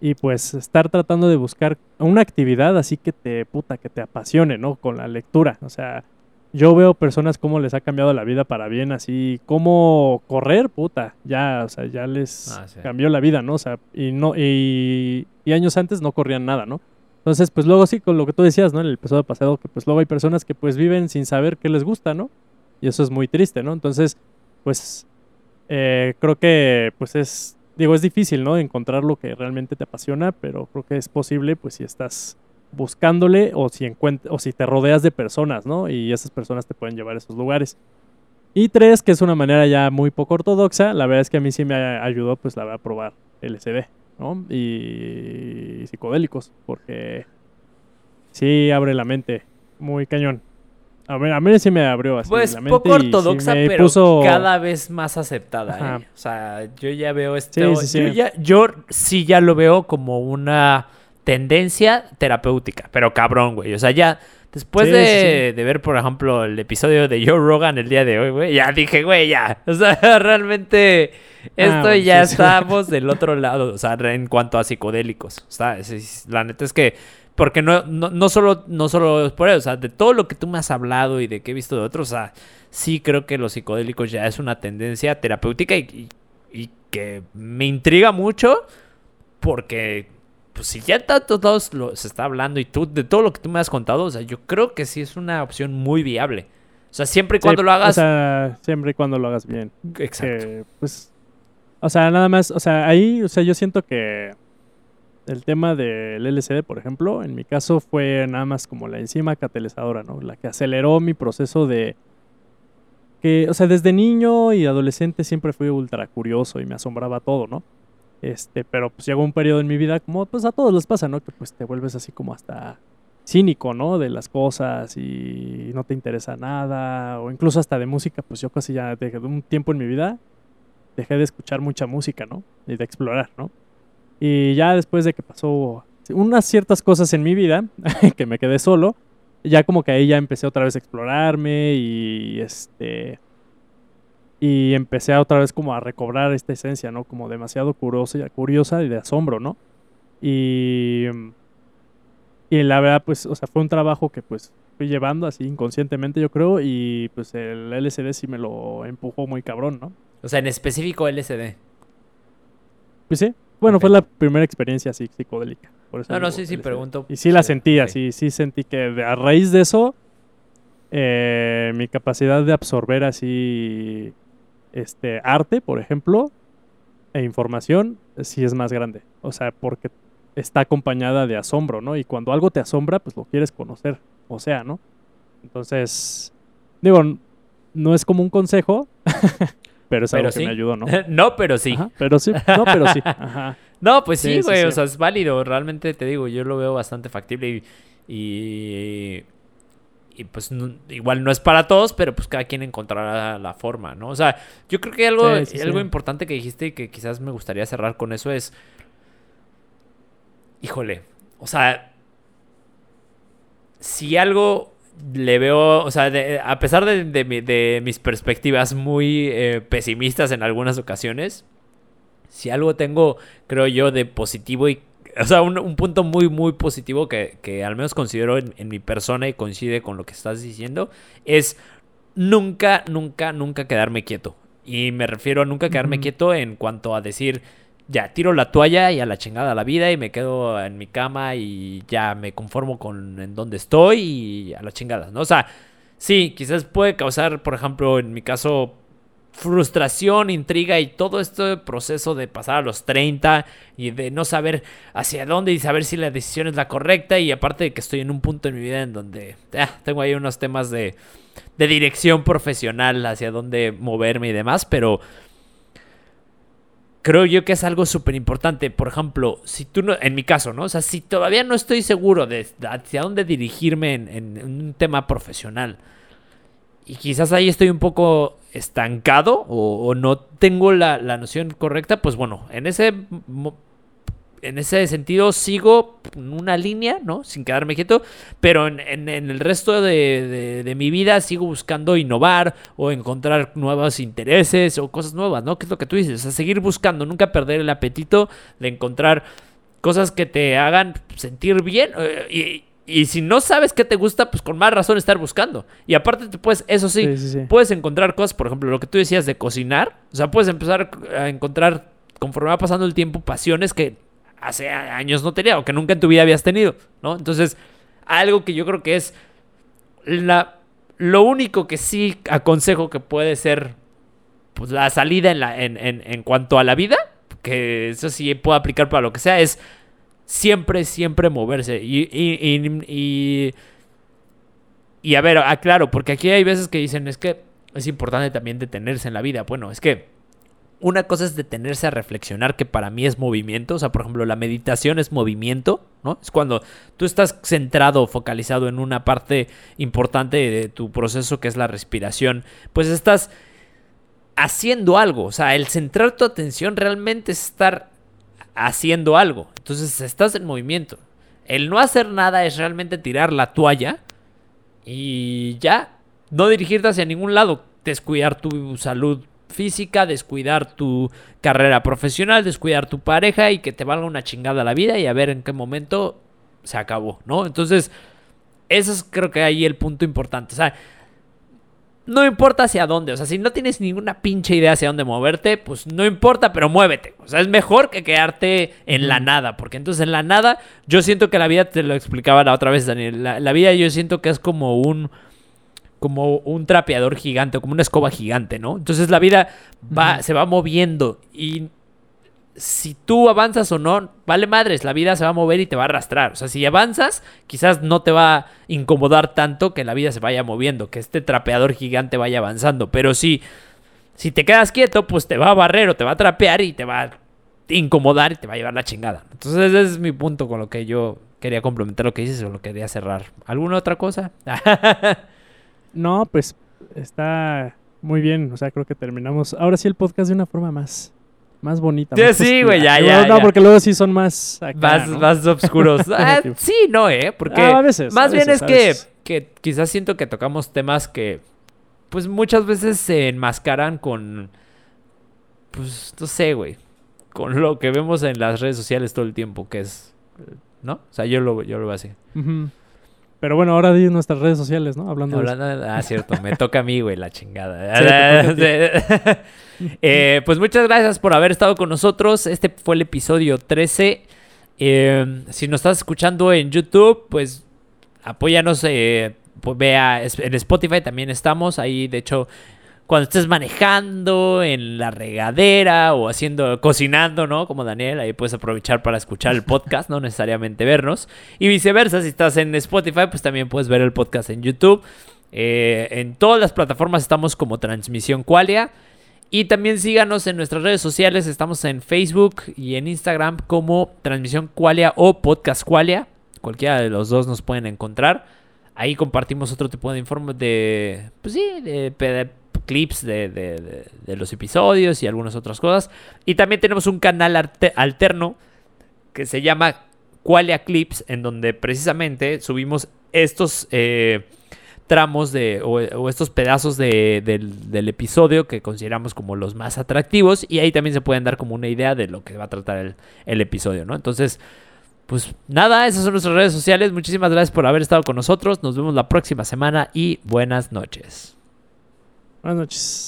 Y pues estar tratando de buscar una actividad así que te, puta, que te apasione, ¿no? Con la lectura. O sea, yo veo personas cómo les ha cambiado la vida para bien, así como correr, puta, ya, o sea, ya les ah, cambió la vida, ¿no? O sea, y no, y, y, años antes no corrían nada, ¿no? Entonces, pues luego sí, con lo que tú decías, ¿no? En el episodio pasado, que pues luego hay personas que pues viven sin saber qué les gusta, ¿no? Y eso es muy triste, ¿no? Entonces, pues eh, creo que pues es, digo, es difícil, ¿no? Encontrar lo que realmente te apasiona, pero creo que es posible, pues si estás buscándole o si, o si te rodeas de personas, ¿no? Y esas personas te pueden llevar a esos lugares. Y tres, que es una manera ya muy poco ortodoxa, la verdad es que a mí sí me ayudó, pues la voy a probar LSD, ¿no? Y psicodélicos, porque sí abre la mente, muy cañón. A ver, a mí sí me abrió así pues, poco ortodoxa, pero cada vez más aceptada. ¿eh? O sea, yo ya veo esto. yo, ya, yo sí ya lo veo como una tendencia terapéutica, pero cabrón, güey. O sea, ya después de, ver, por ejemplo, el episodio de Joe Rogan el día de hoy, güey, ya dije, güey, ya. O sea, realmente ah, esto ya estamos del otro lado, o sea, en cuanto a psicodélicos. O sea, la neta es que porque no, no, no, solo, no solo es por eso, o sea, de todo lo que tú me has hablado y de que he visto de otros, o sea, sí creo que los psicodélicos ya es una tendencia terapéutica y, y, que me intriga mucho porque, pues si ya tanto todos lo, se está hablando y tú, de todo lo que tú me has contado, o sea, yo creo que sí es una opción muy viable. O sea, siempre y cuando lo hagas... O sea, siempre y cuando lo hagas bien. Exacto. pues, o sea, nada más, o sea, ahí, o sea, yo siento que el tema del LCD, por ejemplo, en mi caso fue nada más como la enzima catalizadora, ¿no? La que aceleró mi proceso de... Que, o sea, desde niño y adolescente siempre fui ultra curioso y me asombraba todo, ¿no? Este, pero pues llegó un periodo en mi vida como pues a todos les pasa, ¿no? Que pues te vuelves así como hasta cínico, ¿no? De las cosas y no te interesa nada, o incluso hasta de música, pues yo casi ya de un tiempo en mi vida dejé de escuchar mucha música, ¿no? Y de explorar, ¿no? Y ya después de que pasó unas ciertas cosas en mi vida, que me quedé solo, ya como que ahí ya empecé otra vez a explorarme y este y empecé otra vez como a recobrar esta esencia, ¿no? Como demasiado curiosa, curiosa y de asombro, ¿no? Y y la verdad pues, o sea, fue un trabajo que pues fui llevando así inconscientemente, yo creo, y pues el LCD sí me lo empujó muy cabrón, ¿no? O sea, en específico LCD. Pues sí, Bueno, fue la primera experiencia así psicodélica. Por eso no, sí, sí, pregunto. Y sí la Sí, sentí ok. así, sí sentí que a raíz de eso, eh, mi capacidad de absorber así este arte, por ejemplo, e información, sí es más grande. O sea, porque está acompañada de asombro, ¿no? Y cuando algo te asombra, pues lo quieres conocer, o sea, ¿no? Entonces, digo, no es como un consejo, pero es algo Pero que sí. me ayudó, ¿no? no, pero sí. Ajá, pero sí, no, pero sí. Ajá. No, pues sí, Sí, sí, güey, o sea, es válido. Realmente te digo, yo lo veo bastante factible y. y... y, pues no- igual no es para todos, pero pues cada quien encontrará la forma, ¿no? O sea, yo creo que algo, algo importante que dijiste y que quizás me gustaría cerrar con eso es. Híjole, o sea, si algo le veo, o sea, de- a pesar de, de mi- de mis perspectivas muy eh, pesimistas en algunas ocasiones, si algo tengo, creo yo, de positivo y, o sea, un, un punto muy, muy positivo que, que al menos considero en, en mi persona y coincide con lo que estás diciendo, es nunca, nunca, nunca quedarme quieto. Y me refiero a nunca quedarme quieto en cuanto a decir, ya, tiro la toalla y a la chingada la vida y me quedo en mi cama y ya me conformo con en donde estoy y a la chingada, ¿no? O sea, sí, quizás puede causar, por ejemplo, en mi caso, frustración, intriga y todo este proceso de pasar a los 30 y de no saber hacia dónde y saber si la decisión es la correcta y aparte de que estoy en un punto en mi vida en donde ah, tengo ahí unos temas de, de dirección profesional hacia dónde moverme y demás, pero creo yo que es algo súper importante. Por ejemplo, si tú no, en mi caso, ¿no? O sea, si todavía no estoy seguro de hacia dónde dirigirme en, un tema profesional y quizás ahí estoy un poco estancado o, o no tengo la, la noción correcta, pues bueno, en ese, en ese sentido sigo en una línea, ¿no? Sin quedarme quieto, pero en, en- en el resto de, de- de mi vida sigo buscando innovar o encontrar nuevos intereses o cosas nuevas, ¿no? Que es lo que tú dices, o sea, seguir buscando, nunca perder el apetito de encontrar cosas que te hagan sentir bien. eh, y, y si no sabes qué te gusta, pues con más razón estar buscando. Y aparte, te puedes, eso sí, Sí, sí, sí. puedes encontrar cosas, por ejemplo, lo que tú decías de cocinar. O sea, puedes empezar a encontrar, conforme va pasando el tiempo, pasiones que hace años no tenía o que nunca en tu vida habías tenido, ¿no? Entonces, algo que yo creo que es la, lo único que sí aconsejo que puede ser pues, la salida en, la, en, en, en cuanto a la vida, que eso sí puede aplicar para lo que sea, es siempre, siempre moverse. Y, y, y, y, y a ver, aclaro, porque aquí hay veces que dicen, es que es importante también detenerse en la vida. Bueno, es que una cosa es detenerse a reflexionar, que para mí es movimiento. O sea, por ejemplo, la meditación es movimiento, ¿no? Es cuando tú estás centrado, focalizado en una parte importante de tu proceso, que es la respiración. Pues estás haciendo algo. O sea, el centrar tu atención realmente es estar haciendo algo. Entonces, estás en movimiento. El no hacer nada es realmente tirar la toalla y ya. No dirigirte hacia ningún lado. Descuidar tu salud física, descuidar tu carrera profesional, descuidar tu pareja y que te valga una chingada la vida y a ver en qué momento se acabó, ¿no? Entonces, eso es creo que ahí el punto importante. O sea, no importa hacia dónde. O sea, si no tienes ninguna pinche idea hacia dónde moverte, pues no importa, pero muévete. O sea, es mejor que quedarte en la nada. Porque entonces en la nada, yo siento que la vida, te lo explicaba la otra vez, Daniel. La, la vida yo siento que es como un. Como un trapeador gigante, como una escoba gigante, ¿no? Entonces la vida va, se va moviendo. Y si tú avanzas o no, vale madres, la vida se va a mover y te va a arrastrar. O sea, si avanzas, quizás no te va a incomodar tanto que la vida se vaya moviendo, que este trapeador gigante vaya avanzando. Pero si, si te quedas quieto, pues te va a barrer o te va a trapear y te va a incomodar y te va a llevar la chingada. Entonces ese es mi punto con lo que yo quería complementar lo que dices o lo quería cerrar. ¿Alguna otra cosa? No, pues está muy bien. O sea, creo que terminamos ahora sí el podcast de una forma más, más bonita. Sí, más sí, positiva. güey, ya, ya, No, ya. porque luego sí son más acá, más, ¿no? más oscuros. Ah, sí, no, ¿eh? Porque Ah, a veces, más a bien es que, veces. que quizás siento que tocamos temas que pues muchas veces se enmascaran con pues no sé, güey, con lo que vemos en las redes sociales todo el tiempo, que es ¿no? O sea, yo lo yo lo veo así. Ujú. Pero bueno, ahora di nuestras redes sociales, ¿no? Hablando, de Ah, cierto, me toca a mí, güey, la chingada. eh, pues muchas gracias por haber estado con nosotros. Este fue el episodio 13. Eh, si nos estás escuchando en YouTube, pues apóyanos. Eh, pues vea, en Spotify también estamos. Ahí, de hecho, cuando estés manejando, en la regadera o haciendo, cocinando, ¿no? Como Daniel, ahí puedes aprovechar para escuchar el podcast, no necesariamente vernos. Y viceversa, si estás en Spotify, pues también puedes ver el podcast en YouTube. Eh, en todas las plataformas estamos como Transmisión Qualia. Y también síganos en nuestras redes sociales. Estamos en Facebook y en Instagram como Transmisión Qualia o Podcast Qualia. Cualquiera de los dos nos pueden encontrar. Ahí compartimos otro tipo de informes de, pues sí, de, de clips de, los episodios y algunas otras cosas. Y también tenemos un canal alterno que se llama Qualia Clips, en donde precisamente subimos estos eh, tramos de, o, estos pedazos del, episodio que consideramos como los más atractivos. Y ahí también se pueden dar como una idea de lo que va a tratar el, el episodio, ¿no? Entonces, pues nada, esas son nuestras redes sociales. Muchísimas gracias por haber estado con nosotros. Nos vemos la próxima semana y buenas noches. Buenas noches.